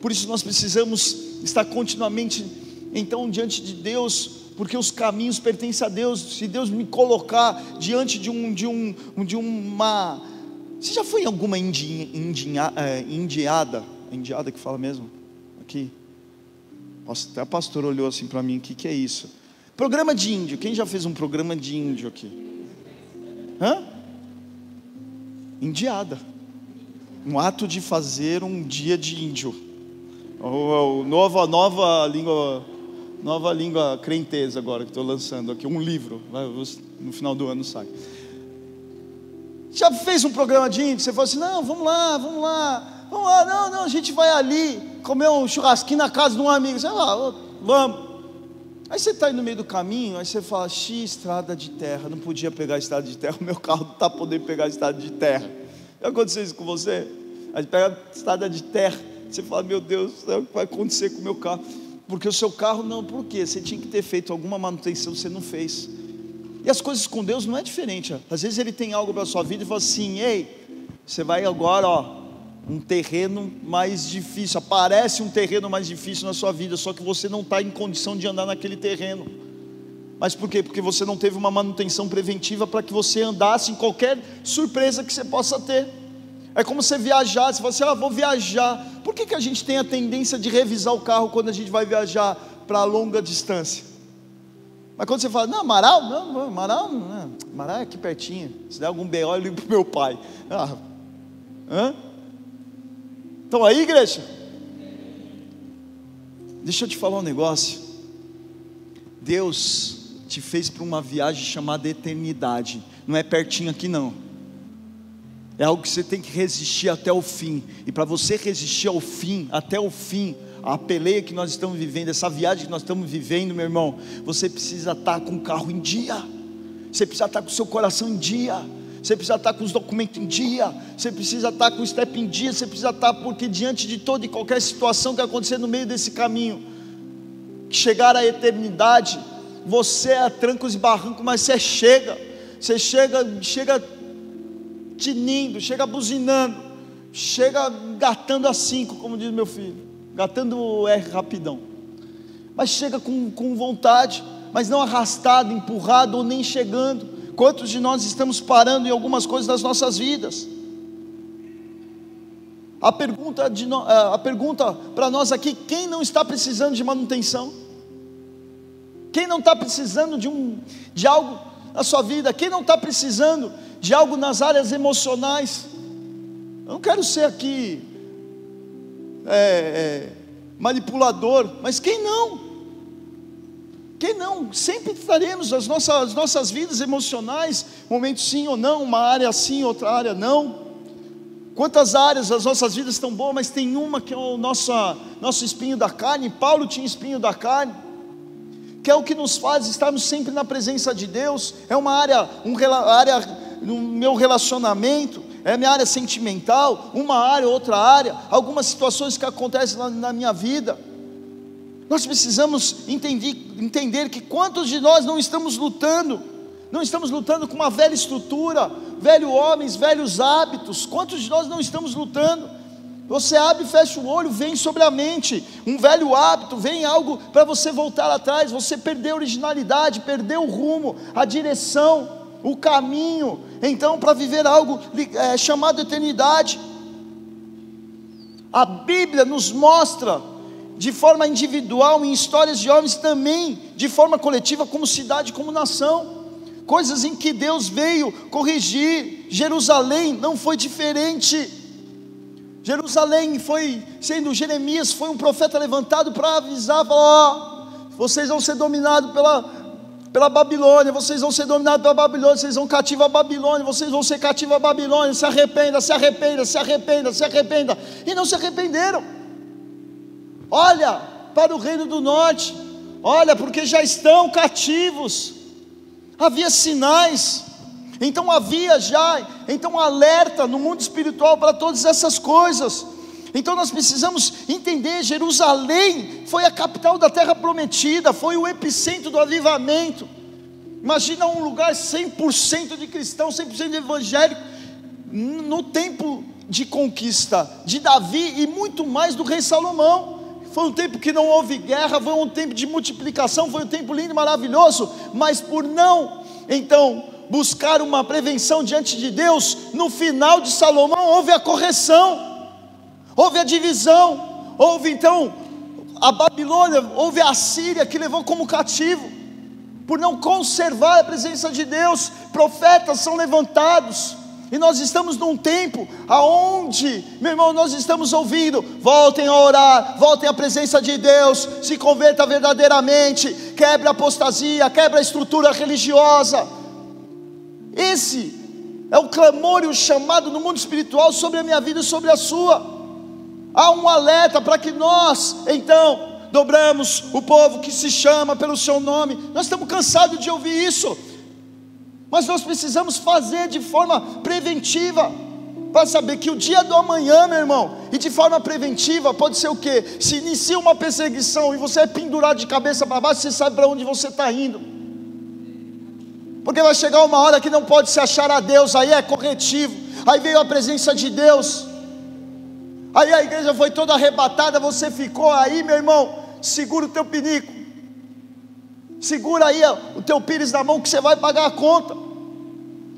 Por isso nós precisamos estar continuamente, então, diante de Deus, porque os caminhos pertencem a Deus. Se Deus me colocar diante de um, de um, de uma, você já foi em alguma é, indiada? Indiada que fala mesmo? Aqui. Nossa, até a pastora olhou assim para mim: o que, que é isso? Programa de índio. Quem já fez um programa de índio aqui? Hã? Indiada. Um ato de fazer um dia de índio. Ou, ou nova, nova língua, nova língua crenteza agora que estou lançando aqui um livro. No final do ano sai. Já fez um programa de? Você falou assim: não, vamos lá, vamos lá, vamos lá. Não, não, a gente vai ali comer um churrasquinho na casa de um amigo. Sei lá, vamos. Aí você está aí no meio do caminho, aí você fala, X, estrada de terra, não podia pegar estrada de terra, (laughs) o meu carro não está podendo pegar estrada de terra. Já aconteceu isso com você? Aí pega estrada de terra, você fala, meu Deus, o que vai acontecer com o meu carro? Porque o seu carro não, por quê? Você tinha que ter feito alguma manutenção, você não fez. E as coisas com Deus não é diferente. Às vezes Ele tem algo para a sua vida e fala assim, ei, você vai agora, ó, um terreno mais difícil, aparece um terreno mais difícil na sua vida, só que você não está em condição de andar naquele terreno. Mas por quê? Porque você não teve uma manutenção preventiva para que você andasse em qualquer surpresa que você possa ter. É como você viajar, você fala assim, ah, vou viajar. Por que, que a gente tem a tendência de revisar o carro quando a gente vai viajar para longa distância? Mas quando você fala, não, Amaral, não, Amaral, não, Amaral é aqui pertinho. Se der algum BO, eu ligo para meu pai. Ah, hã? Estão aí, igreja? Deixa eu te falar um negócio. Deus, te fez para uma viagem chamada eternidade. Não é pertinho aqui não. É algo que você tem que resistir até o fim. E para você resistir ao fim, até o fim, a peleia que nós estamos vivendo, essa viagem que nós estamos vivendo, meu irmão, você precisa estar com o carro em dia. Você precisa estar com o seu coração em dia. Você precisa estar com os documentos em dia. Você precisa estar com o step em dia. Você precisa estar, porque diante de toda e qualquer situação que acontecer no meio desse caminho, chegar à eternidade, você é a trancos e barrancos, mas você chega. Você chega, chega tinindo, chega buzinando, chega gatando a cinco, como diz meu filho, gatando R rapidão. Mas chega com, com vontade, mas não arrastado, empurrado ou nem chegando. Quantos de nós estamos parando em algumas coisas das nossas vidas? A pergunta, de, a pergunta para nós aqui: quem não está precisando de manutenção? Quem não está precisando de, um, de algo na sua vida? Quem não está precisando de algo nas áreas emocionais. Eu não quero ser aqui é, é, manipulador, mas quem não? Quem não? Sempre estaremos as nossas, as nossas vidas emocionais, momentos sim ou não, uma área sim, outra área não. Quantas áreas as nossas vidas estão boas, mas tem uma que é o nosso, nosso espinho da carne. Paulo tinha espinho da carne, que é o que nos faz estarmos sempre na presença de Deus. É uma área, uma área no meu relacionamento, é minha área sentimental, uma área, outra área, algumas situações que acontecem na, na minha vida. Nós precisamos entender, entender que quantos de nós não estamos lutando, não estamos lutando com uma velha estrutura, velhos homens, velhos hábitos, quantos de nós não estamos lutando? Você abre e fecha o olho, vem sobre a mente um velho hábito, vem algo para você voltar atrás. Você perdeu a originalidade, perdeu o rumo, a direção o caminho, então, para viver algo é, chamado eternidade. A Bíblia nos mostra, de forma individual, em histórias de homens, também de forma coletiva, como cidade, como nação, coisas em que Deus veio corrigir. Jerusalém não foi diferente. Jerusalém foi, sendo Jeremias, foi um profeta levantado para avisar: ó, oh, vocês vão ser dominados pela, pela Babilônia, vocês vão ser dominados pela Babilônia, vocês vão cativo a Babilônia, vocês vão ser cativo a Babilônia, se arrependa, se arrependa, se arrependa, se arrependa, e não se arrependeram. Olha para o reino do norte, olha, porque já estão cativos, havia sinais, então havia já, então alerta no mundo espiritual para todas essas coisas. Então nós precisamos entender: Jerusalém foi a capital da terra prometida, foi o epicentro do avivamento. Imagina um lugar 100% de cristão, 100% de evangélico, no tempo de conquista de Davi e muito mais do rei Salomão. Foi um tempo que não houve guerra, foi um tempo de multiplicação, foi um tempo lindo e maravilhoso, mas por não, então, buscar uma prevenção diante de Deus, no final de Salomão houve a correção houve a divisão, houve então a Babilônia, houve a Síria que levou como cativo, por não conservar a presença de Deus, profetas são levantados, e nós estamos num tempo aonde, meu irmão, nós estamos ouvindo, voltem a orar, voltem à presença de Deus, se converta verdadeiramente, quebra a apostasia, quebra a estrutura religiosa. Esse é o clamor e o chamado no mundo espiritual sobre a minha vida e sobre a sua. Há um alerta para que nós, então, dobramos o povo que se chama pelo seu nome. Nós estamos cansados de ouvir isso, mas nós precisamos fazer de forma preventiva, para saber que o dia do amanhã, meu irmão, e de forma preventiva, pode ser o que? Se inicia uma perseguição e você é pendurado de cabeça para baixo, você sabe para onde você está indo. Porque vai chegar uma hora que não pode se achar a Deus, aí é corretivo, aí veio a presença de Deus. Aí a igreja foi toda arrebatada, você ficou aí, meu irmão, segura o teu pinico. Segura aí o teu pires na mão que você vai pagar a conta.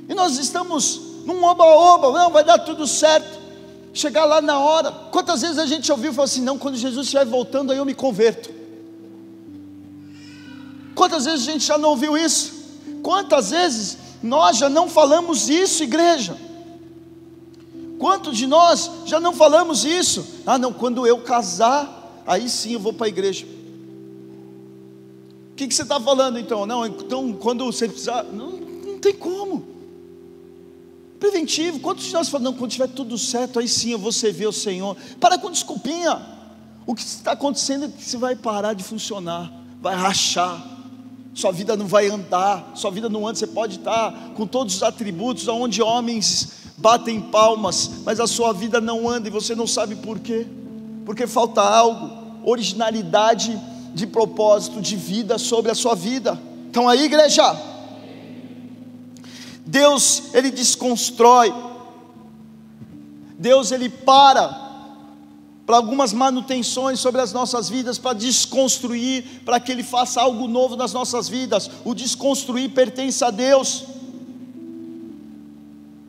E nós estamos num oba-oba, não, vai dar tudo certo. Chegar lá na hora. Quantas vezes a gente ouviu e falou assim: não, quando Jesus estiver voltando, aí eu me converto. Quantas vezes a gente já não ouviu isso? Quantas vezes nós já não falamos isso, igreja? Quantos de nós já não falamos isso? Ah, não, quando eu casar, aí sim eu vou para a igreja. que, que você está falando então? Não, então quando você precisar. Não, não tem como. Preventivo, quantos de nós falam, não, quando tiver tudo certo, aí sim eu vou servir o Senhor. Para com desculpinha. O que está acontecendo é que você vai parar de funcionar, vai rachar, sua vida não vai andar, sua vida não anda, você pode estar com todos os atributos, onde homens batem palmas, mas a sua vida não anda e você não sabe por quê, porque falta algo, originalidade de propósito de vida sobre a sua vida. Então aí, igreja, Deus ele desconstrói. Deus ele para para algumas manutenções sobre as nossas vidas, para desconstruir, para que Ele faça algo novo nas nossas vidas. O desconstruir pertence a Deus.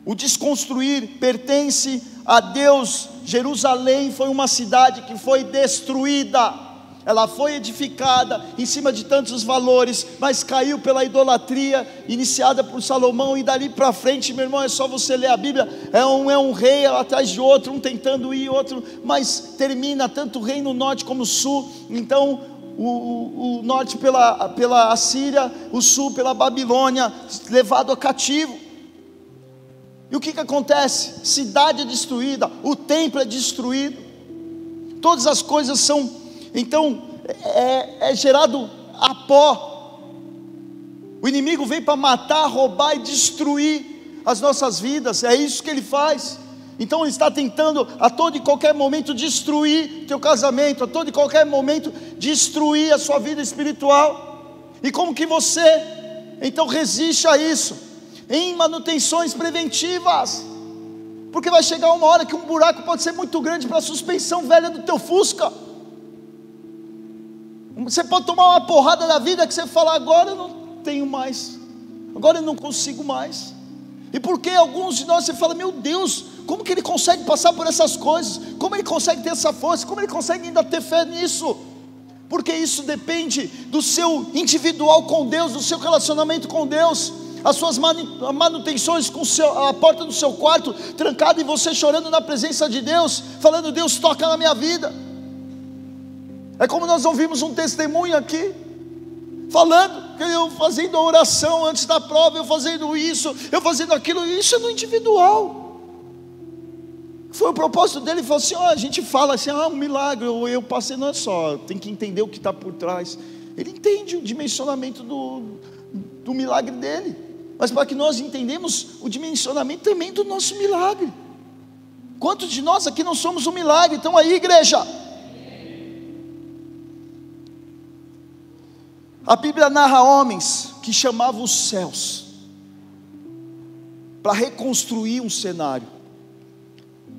O desconstruir pertence a Deus. Jerusalém foi uma cidade que foi destruída ela foi edificada em cima de tantos valores, mas caiu pela idolatria iniciada por Salomão, e dali para frente, meu irmão, é só você ler a Bíblia, é um, é um rei atrás de outro, um tentando ir, outro, mas termina tanto o reino norte como o sul, então o, o, norte pela, pela Assíria, o sul pela Babilônia, levado a cativo. E o que, que acontece? Cidade é destruída, o templo é destruído, todas as coisas são então é, é gerado a pó. O inimigo vem para matar, roubar e destruir as nossas vidas, é isso que ele faz. Então ele está tentando a todo e qualquer momento destruir teu casamento, a todo e qualquer momento destruir a sua vida espiritual. E como que você então resiste a isso? Em manutenções preventivas. Porque vai chegar uma hora que um buraco pode ser muito grande para a suspensão velha do teu Fusca. Você pode tomar uma porrada da vida que você fala, agora eu não tenho mais, agora eu não consigo mais. E porque alguns de nós você fala, meu Deus, como que ele consegue passar por essas coisas? Como ele consegue ter essa força? Como ele consegue ainda ter fé nisso? Porque isso depende do seu individual com Deus, do seu relacionamento com Deus, as suas manutenções com seu, a porta do seu quarto trancada e você chorando na presença de Deus, falando: Deus toca na minha vida. É como nós ouvimos um testemunho aqui, falando que eu fazendo a oração antes da prova, eu fazendo isso, eu fazendo aquilo, isso é no individual. Foi o propósito dele, ele falou assim: ó, a gente fala assim, ah, um milagre, eu, eu passei, não é só, tem que entender o que está por trás. Ele entende o dimensionamento do, do milagre dele, mas para que nós entendemos o dimensionamento também do nosso milagre. Quantos de nós aqui não somos um milagre? Então aí, igreja, A Bíblia narra homens que chamavam os céus para reconstruir um cenário.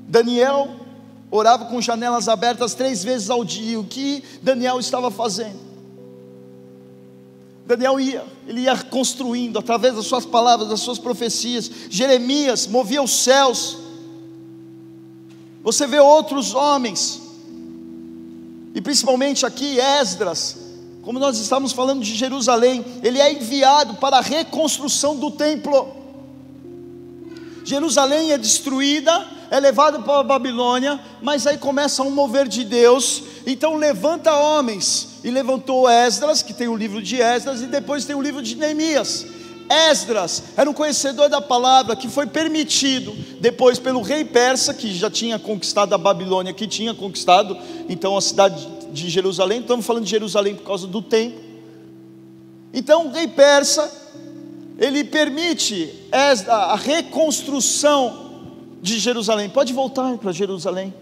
Daniel orava com janelas abertas três vezes ao dia. O que Daniel estava fazendo? Daniel ia, ele ia construindo através das suas palavras, das suas profecias. Jeremias movia os céus. Você vê outros homens, e principalmente aqui Esdras, como nós estamos falando de Jerusalém, ele é enviado para a reconstrução do templo. Jerusalém é destruída, é levado para a Babilônia, mas aí começa um mover de Deus. Então levanta homens, e levantou Esdras, que tem o livro de Esdras, e depois tem o livro de Neemias. Esdras era um conhecedor da palavra que foi permitido depois pelo rei persa, que já tinha conquistado a Babilônia, que tinha conquistado então a cidade de Jerusalém, estamos falando de Jerusalém por causa do templo. Então o rei persa, ele permite a reconstrução de Jerusalém. Pode voltar para Jerusalém.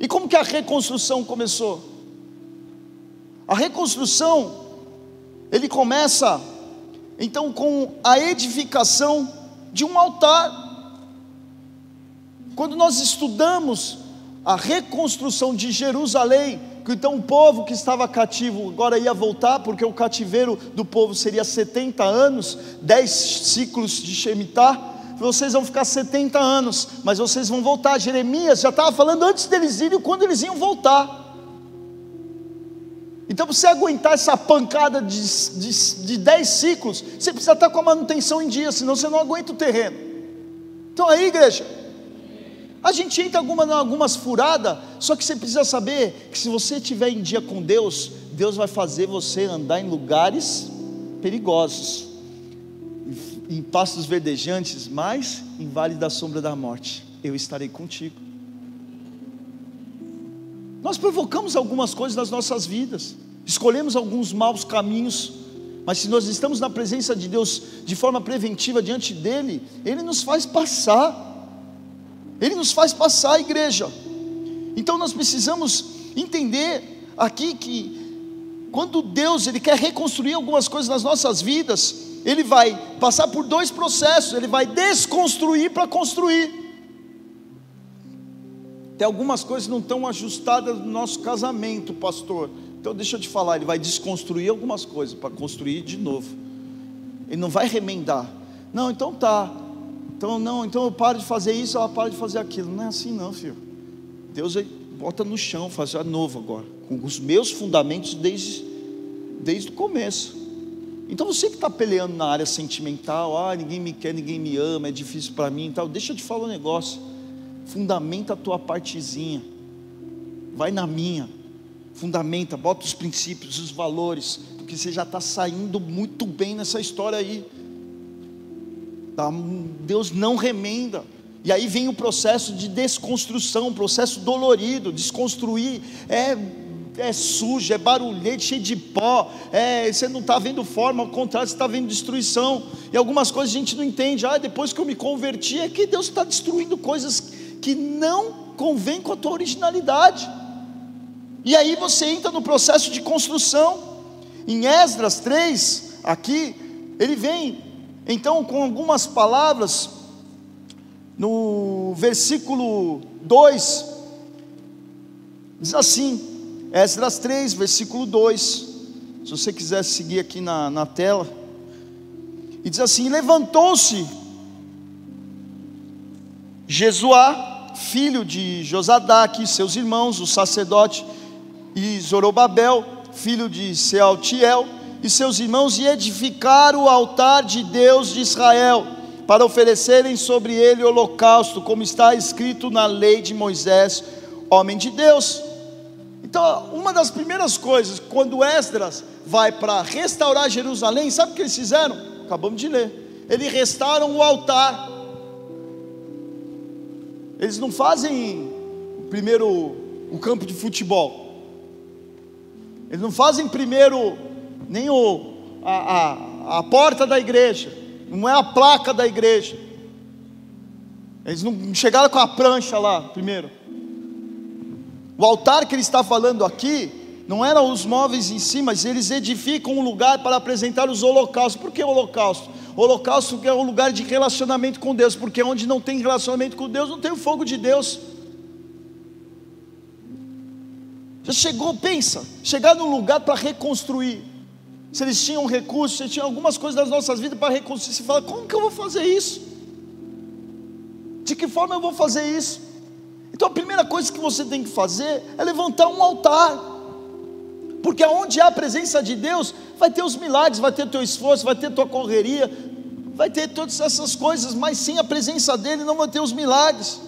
E como que a reconstrução começou? A reconstrução, ele começa então com a edificação de um altar. Quando nós estudamos a reconstrução de Jerusalém, então o povo que estava cativo agora ia voltar, porque o cativeiro do povo seria 70 anos, 10 ciclos de Shemitah. Vocês vão ficar 70 anos, mas vocês vão voltar. Jeremias já estava falando antes deles irem, quando eles iam voltar. Então, para você aguentar essa pancada de, de, de 10 ciclos, você precisa estar com a manutenção em dia, senão você não aguenta o terreno. Então, aí, igreja, A gente entra alguma, em algumas furadas, só que você precisa saber que se você estiver em dia com Deus, Deus vai fazer você andar em lugares perigosos, em pastos verdejantes, mas em vale da sombra da morte, eu estarei contigo. Nós provocamos algumas coisas nas nossas vidas, escolhemos alguns maus caminhos, mas se nós estamos na presença de Deus de forma preventiva diante dEle, Ele nos faz passar. Ele nos faz passar a igreja. Então nós precisamos entender aqui que quando Deus ele quer reconstruir algumas coisas nas nossas vidas, ele vai passar por dois processos, ele vai desconstruir para construir. Tem algumas coisas que não estão ajustadas no nosso casamento, pastor. Então deixa eu te falar, ele vai desconstruir algumas coisas para construir de novo. Ele não vai remendar. Não, então tá. Então, não, então eu paro de fazer isso, ela para de fazer aquilo. Não é assim, não, filho. Deus bota no chão, faz de novo agora, com os meus fundamentos desde, desde o começo. Então você que está peleando na área sentimental, ah, ninguém me quer, ninguém me ama, é difícil para mim e tal, deixa eu te falar um negócio. Fundamenta a tua partezinha, vai na minha, fundamenta, bota os princípios, os valores, porque você já está saindo muito bem nessa história aí. Tá? Deus não remenda. E aí vem o processo de desconstrução, um processo dolorido. Desconstruir é, é sujo, é barulhento, cheio de pó. É, você não está vendo forma, ao contrário, você está vendo destruição. E algumas coisas a gente não entende. Ah, depois que eu me converti, é que Deus está destruindo coisas que não convêm com a tua originalidade. E aí você entra no processo de construção. Em Esdras 3, aqui, ele vem então, com algumas palavras, no versículo 2, diz assim, Esdras 3, versículo 2, se você quiser seguir aqui na, na tela, e diz assim: Levantou-se Jesuá, filho de Josadaque, seus irmãos, o sacerdote, e Zorobabel, filho de Sealtiel, e seus irmãos e edificar o altar de Deus de Israel, para oferecerem sobre ele holocausto, como está escrito na lei de Moisés, homem de Deus. Então, uma das primeiras coisas, quando Esdras vai para restaurar Jerusalém, sabe o que eles fizeram? Acabamos de ler. Eles restauram o altar. Eles não fazem primeiro o campo de futebol. Eles não fazem primeiro nem o, a, a, a porta da igreja, não é a placa da igreja. Eles não chegaram com a prancha lá primeiro. O altar que ele está falando aqui não eram os móveis em si, mas eles edificam um lugar para apresentar os holocaustos. Por que holocausto? Holocausto é um lugar de relacionamento com Deus, porque onde não tem relacionamento com Deus, não tem o fogo de Deus. Já chegou, pensa, chegar num lugar para reconstruir se eles tinham recursos, se eles tinham algumas coisas das nossas vidas para reconstruir, você fala: como que eu vou fazer isso? De que forma eu vou fazer isso? Então a primeira coisa que você tem que fazer é levantar um altar, porque onde há a presença de Deus, vai ter os milagres, vai ter teu esforço, vai ter tua correria, vai ter todas essas coisas, mas sem a presença dEle não vai ter os milagres.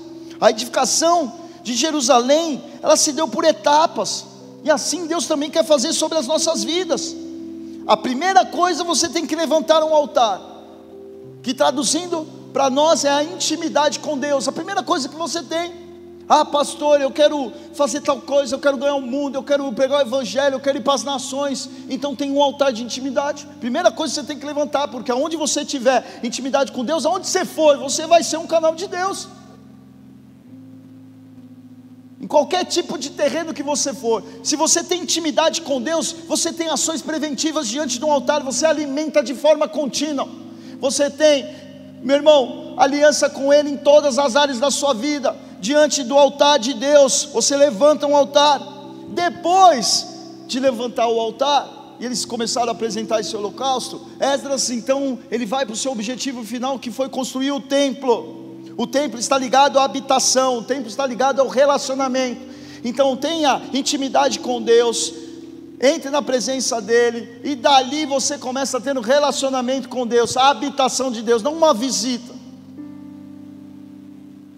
A edificação de Jerusalém, ela se deu por etapas, e assim Deus também quer fazer sobre as nossas vidas. A primeira coisa você tem que levantar um altar, que traduzindo para nós é a intimidade com Deus. A primeira coisa que você tem, ah, pastor, eu quero fazer tal coisa, eu quero ganhar o mundo, eu quero pegar o evangelho, eu quero ir para as nações. Então tem um altar de intimidade. Primeira coisa que você tem que levantar, porque aonde você tiver intimidade com Deus, aonde você for, você vai ser um canal de Deus. Qualquer tipo de terreno que você for, se você tem intimidade com Deus, você tem ações preventivas diante de um altar, você alimenta de forma contínua. Você tem, meu irmão, aliança com Ele em todas as áreas da sua vida, diante do altar de Deus. Você levanta um altar. Depois de levantar o altar, e eles começaram a apresentar esse holocausto, Esdras então ele vai para o seu objetivo final, que foi construir o templo. O templo está ligado à habitação, o templo está ligado ao relacionamento. Então tenha intimidade com Deus, entre na presença dEle, e dali você começa a ter um relacionamento com Deus, a habitação de Deus, não uma visita.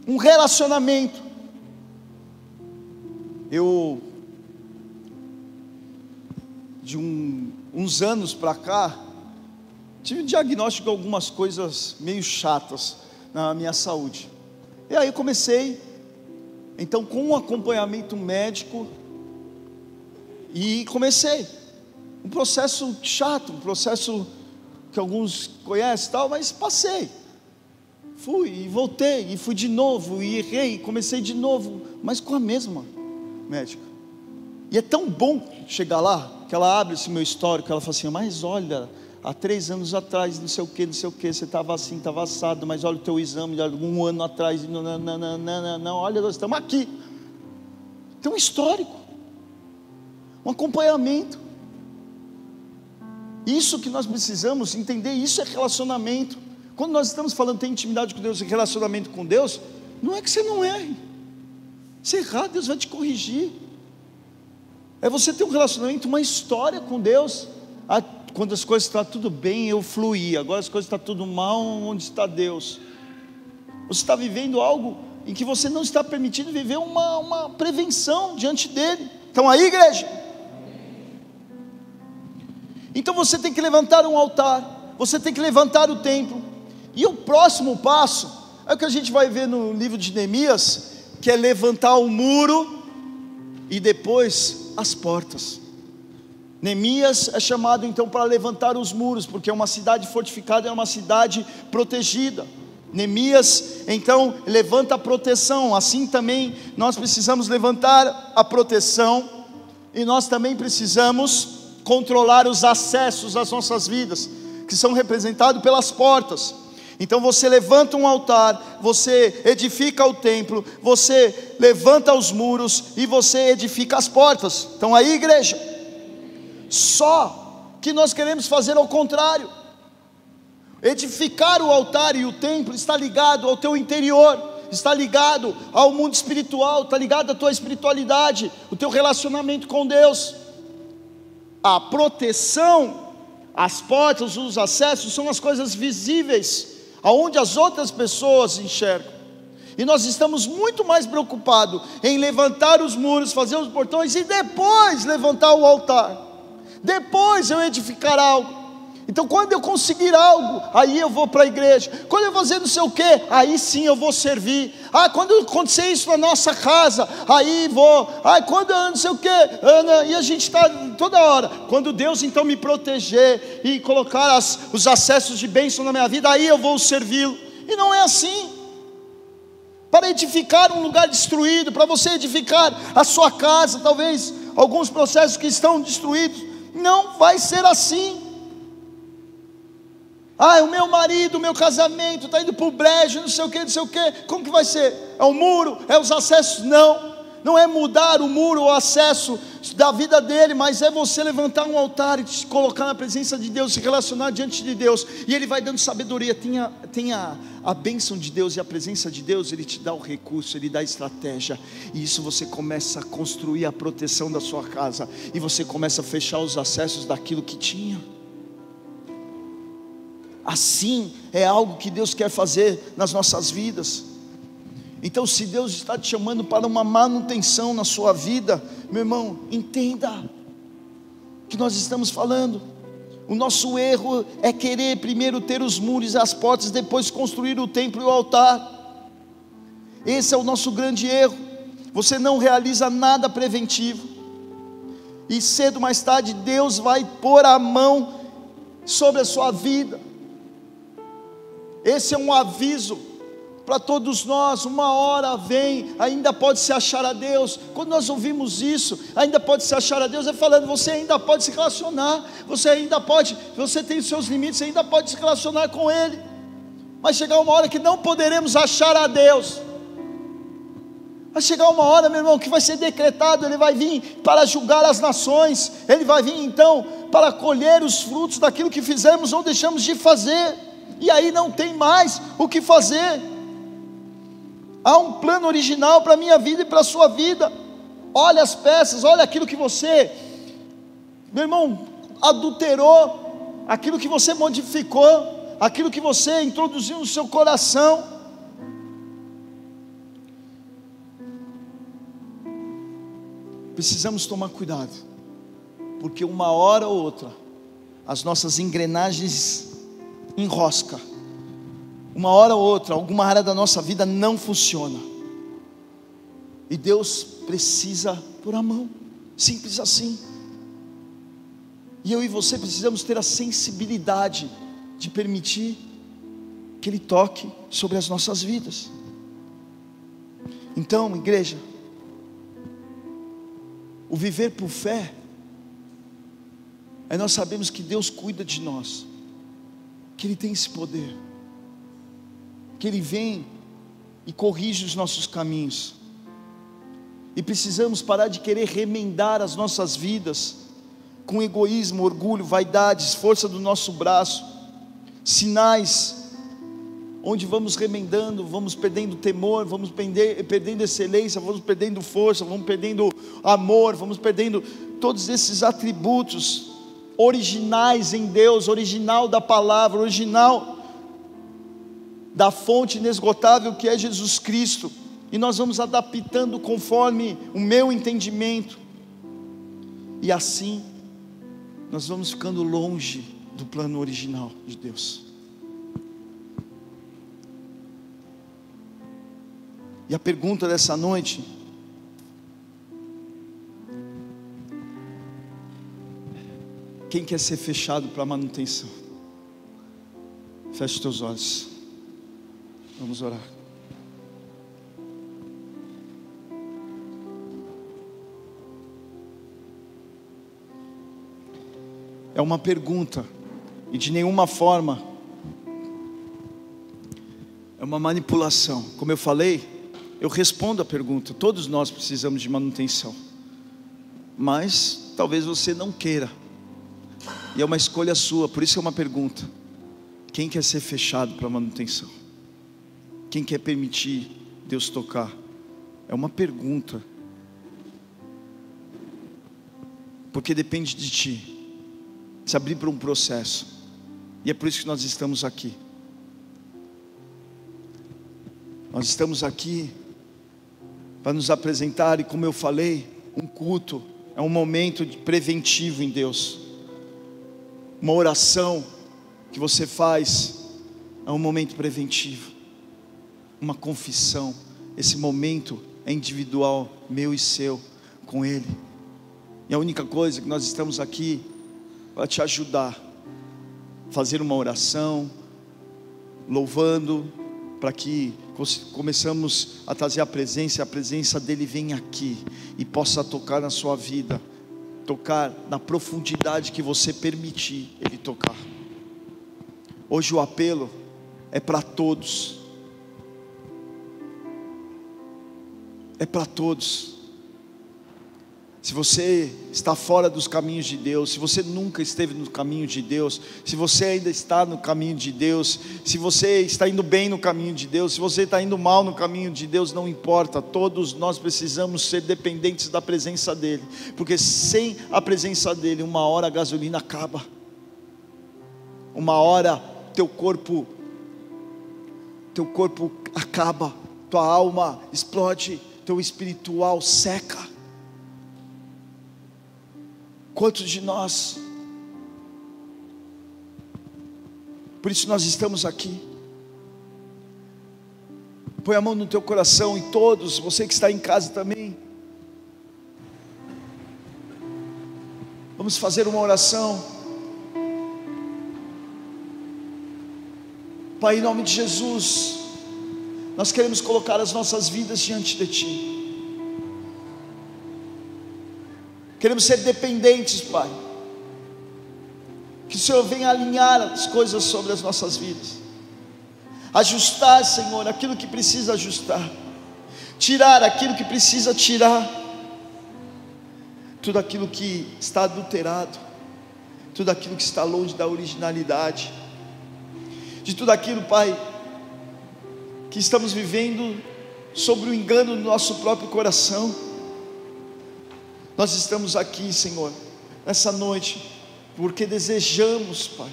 um relacionamento. Eu, de um, uns anos para cá, tive um diagnóstico de algumas coisas meio chatas na minha saúde. E aí comecei, então, com um acompanhamento médico, e comecei. Um processo chato, um processo que alguns conhecem tal, mas passei. Fui e voltei, e fui de novo, e errei, comecei de novo, mas com a mesma médica. E é tão bom chegar lá, que ela abre esse meu histórico, ela fala assim, mas olha, há três anos atrás, não sei o que, não sei o que, você estava assim, estava assado, mas olha o teu exame de um ano atrás, não, não, não, não, não, não, olha, nós estamos aqui. Tem um histórico, um acompanhamento. Isso que nós precisamos entender, isso é relacionamento. Quando nós estamos falando tem intimidade com Deus e relacionamento com Deus, não é que você não erre. Se errar, Deus vai te corrigir. É você ter um relacionamento, uma história com Deus. Quando as coisas estão tudo bem, eu fluí. Agora as coisas estão tudo mal, onde está Deus? Você está vivendo algo em que você não está permitindo viver uma, uma prevenção diante dele. Então aí, igreja. Então você tem que levantar um altar, você tem que levantar o templo. E o próximo passo é o que a gente vai ver no livro de Neemias, que é levantar o muro e depois as portas. Neemias é chamado então para levantar os muros, porque é uma cidade fortificada, é uma cidade protegida. Neemias então levanta a proteção, assim também nós precisamos levantar a proteção e nós também precisamos controlar os acessos às nossas vidas, que são representados pelas portas. Então você levanta um altar, você edifica o templo, você levanta os muros e você edifica as portas. Então aí, igreja, só que nós queremos fazer ao contrário. Edificar o altar e o templo está ligado ao teu interior, está ligado ao mundo espiritual, está ligado à tua espiritualidade, o teu relacionamento com Deus a proteção, as portas, os acessos são as coisas visíveis, aonde as outras pessoas enxergam. E nós estamos muito mais preocupados em levantar os muros, fazer os portões e depois levantar o altar. Depois eu edificar algo. Então, quando eu conseguir algo, aí eu vou para a igreja. Quando eu fazer não sei o que, aí sim eu vou servir. Ah, quando acontecer isso na nossa casa, aí vou. Ah, quando eu não sei o que, Ana, e a gente está toda hora. Quando Deus então me proteger e colocar as, os acessos de bênção na minha vida, aí eu vou servi-lo. E não é assim. Para edificar um lugar destruído, para você edificar a sua casa, talvez alguns processos que estão destruídos, não vai ser assim. Ah, o meu marido, o meu casamento está indo para o brejo, não sei o que, não sei o que. Como que vai ser? É o muro? É os acessos? Não. Não é mudar o muro, o acesso da vida dele, mas é você levantar um altar e se colocar na presença de Deus, se relacionar diante de Deus, e Ele vai dando sabedoria. Tenha, tenha a bênção de Deus e a presença de Deus, Ele te dá o recurso, Ele dá a estratégia, e isso você começa a construir a proteção da sua casa, e você começa a fechar os acessos daquilo que tinha. Assim é algo que Deus quer fazer nas nossas vidas. Então, se Deus está te chamando para uma manutenção na sua vida, meu irmão, entenda que nós estamos falando. O nosso erro é querer primeiro ter os muros e as portas, depois construir o templo e o altar. Esse é o nosso grande erro. Você não realiza nada preventivo. E cedo ou mais tarde Deus vai pôr a mão sobre a sua vida esse é um aviso para todos nós. Uma hora vem, ainda pode se achar a Deus. Quando nós ouvimos isso, ainda pode se achar a Deus, é falando, você ainda pode se relacionar, você ainda pode, você tem os seus limites, você ainda pode se relacionar com Ele. Mas chegar uma hora que não poderemos achar a Deus. Vai chegar uma hora, meu irmão, que vai ser decretado, ele vai vir para julgar as nações, ele vai vir então para colher os frutos daquilo que fizemos ou deixamos de fazer e aí não tem mais o que fazer. Há um plano original para a minha vida e para a sua vida. Olha as peças, olha aquilo que você, meu irmão, adulterou, aquilo que você modificou, aquilo que você introduziu no seu coração. Precisamos tomar cuidado, porque uma hora ou outra, as nossas engrenagens enroscam uma hora ou outra, alguma área da nossa vida não funciona, e Deus precisa por a mão, simples assim. E eu e você precisamos ter a sensibilidade de permitir que Ele toque sobre as nossas vidas. Então, igreja, o viver por fé é nós sabemos que Deus cuida de nós, que Ele tem esse poder, que Ele vem e corrige os nossos caminhos, e precisamos parar de querer remendar as nossas vidas com egoísmo, orgulho, vaidades, força do nosso braço, sinais onde vamos remendando, vamos perdendo temor, vamos perder, perdendo excelência, vamos perdendo força, vamos perdendo amor, vamos perdendo todos esses atributos originais em Deus, original da palavra, original da fonte inesgotável que é Jesus Cristo, e nós vamos adaptando conforme o meu entendimento, e assim nós vamos ficando longe do plano original de Deus. E a pergunta dessa noite Quem quer ser fechado para manutenção? Feche teus olhos. Vamos orar. É uma pergunta, e de nenhuma forma é uma manipulação. Como eu falei, eu respondo a pergunta. Todos nós precisamos de manutenção, mas talvez você não queira, e é uma escolha sua. Por isso é uma pergunta: quem quer ser fechado para manutenção? Quem quer permitir Deus tocar? É uma pergunta, porque depende de ti se abrir para um processo, e é por isso que nós estamos aqui. Nós estamos aqui para nos apresentar, e como eu falei, um culto é um momento preventivo em Deus. Uma oração que você faz é um momento preventivo. Uma confissão, esse momento é individual, meu e seu, com Ele. E a única coisa que nós estamos aqui para te ajudar, fazer uma oração, louvando, para que começamos a trazer a presença, a presença dele vem aqui e possa tocar na sua vida, tocar na profundidade que você permitir ele tocar. Hoje o apelo é para todos. É para todos. Se você está fora dos caminhos de Deus, se você nunca esteve no caminho de Deus, se você ainda está no caminho de Deus, se você está indo bem no caminho de Deus, se você está indo mal no caminho de Deus, não importa, todos nós precisamos ser dependentes da presença dEle, porque sem a presença dEle, uma hora a gasolina acaba, uma hora teu corpo, teu corpo acaba, tua alma explode, teu espiritual seca. Quantos de nós? Por isso nós estamos aqui. Põe a mão no teu coração e todos, você que está em casa também. Vamos fazer uma oração. Pai, em nome de Jesus, nós queremos colocar as nossas vidas diante de Ti. Queremos ser dependentes, Pai. Que o Senhor venha alinhar as coisas sobre as nossas vidas. Ajustar, Senhor, aquilo que precisa ajustar. Tirar aquilo que precisa tirar. Tudo aquilo que está adulterado. Tudo aquilo que está longe da originalidade. De tudo aquilo, Pai, que estamos vivendo sobre o engano do nosso próprio coração nós estamos aqui, Senhor, nessa noite, porque desejamos, Pai,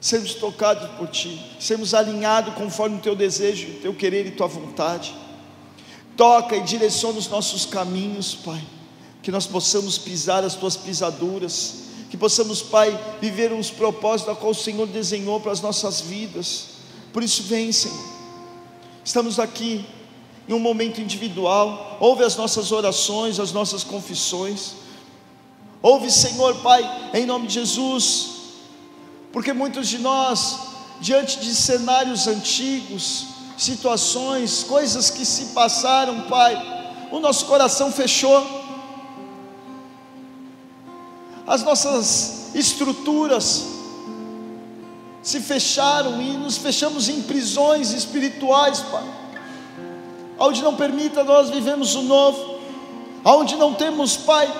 sermos tocados por Ti, sermos alinhados conforme o Teu desejo, o Teu querer e Tua vontade. Toca e direciona os nossos caminhos, Pai. que nós possamos pisar as tuas pisaduras, que possamos, Pai, viver os propósitos a qual o Senhor desenhou para as nossas vidas. Por isso, vem, Senhor. Estamos aqui em um momento individual, ouve as nossas orações, as nossas confissões. Ouve, Senhor, Pai, em nome de Jesus, porque muitos de nós, diante de cenários antigos, situações, coisas que se passaram, Pai, o nosso coração fechou. As nossas estruturas se fecharam e nos fechamos em prisões espirituais, Pai. Onde não permita nós vivemos o novo, onde não temos, Pai,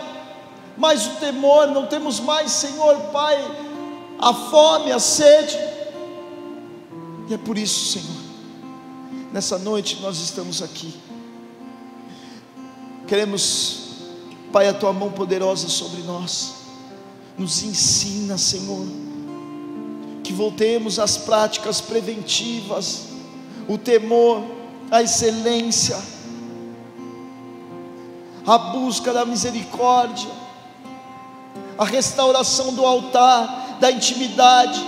mais o temor, não temos mais, Senhor, Pai, a fome, a sede. E é por isso, Senhor, nessa noite nós estamos aqui. Queremos, Pai, a tua mão poderosa sobre nós nos ensina, Senhor, que voltemos às práticas preventivas, o temor, a excelência, a busca da misericórdia, a restauração do altar, da intimidade,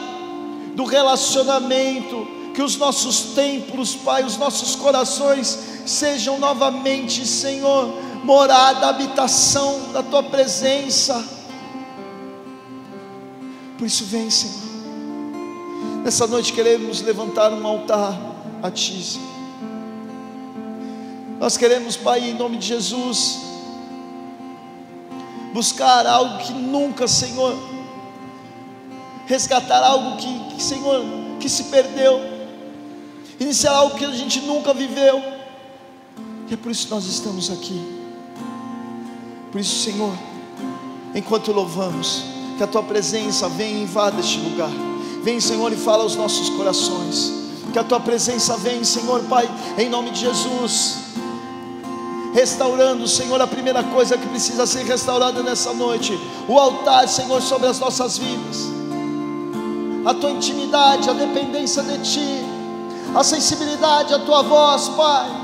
do relacionamento, que os nossos templos, Pai, os nossos corações sejam novamente, Senhor, morada, habitação da tua presença por isso, vem, Senhor. Nessa noite queremos levantar um altar a Ti. Nós queremos, Pai, em nome de Jesus, buscar algo que nunca, Senhor, resgatar algo que, que, Senhor, que se perdeu, iniciar algo que a gente nunca viveu, e é por isso que nós estamos aqui. Por isso, Senhor, enquanto louvamos, que a tua presença venha e invada este lugar. Vem, Senhor, e fala aos nossos corações. Que a tua presença venha, Senhor, Pai, em nome de Jesus. Restaurando, Senhor, a primeira coisa que precisa ser restaurada nessa noite: o altar, Senhor, sobre as nossas vidas, a tua intimidade, a dependência de Ti, a sensibilidade à tua voz, Pai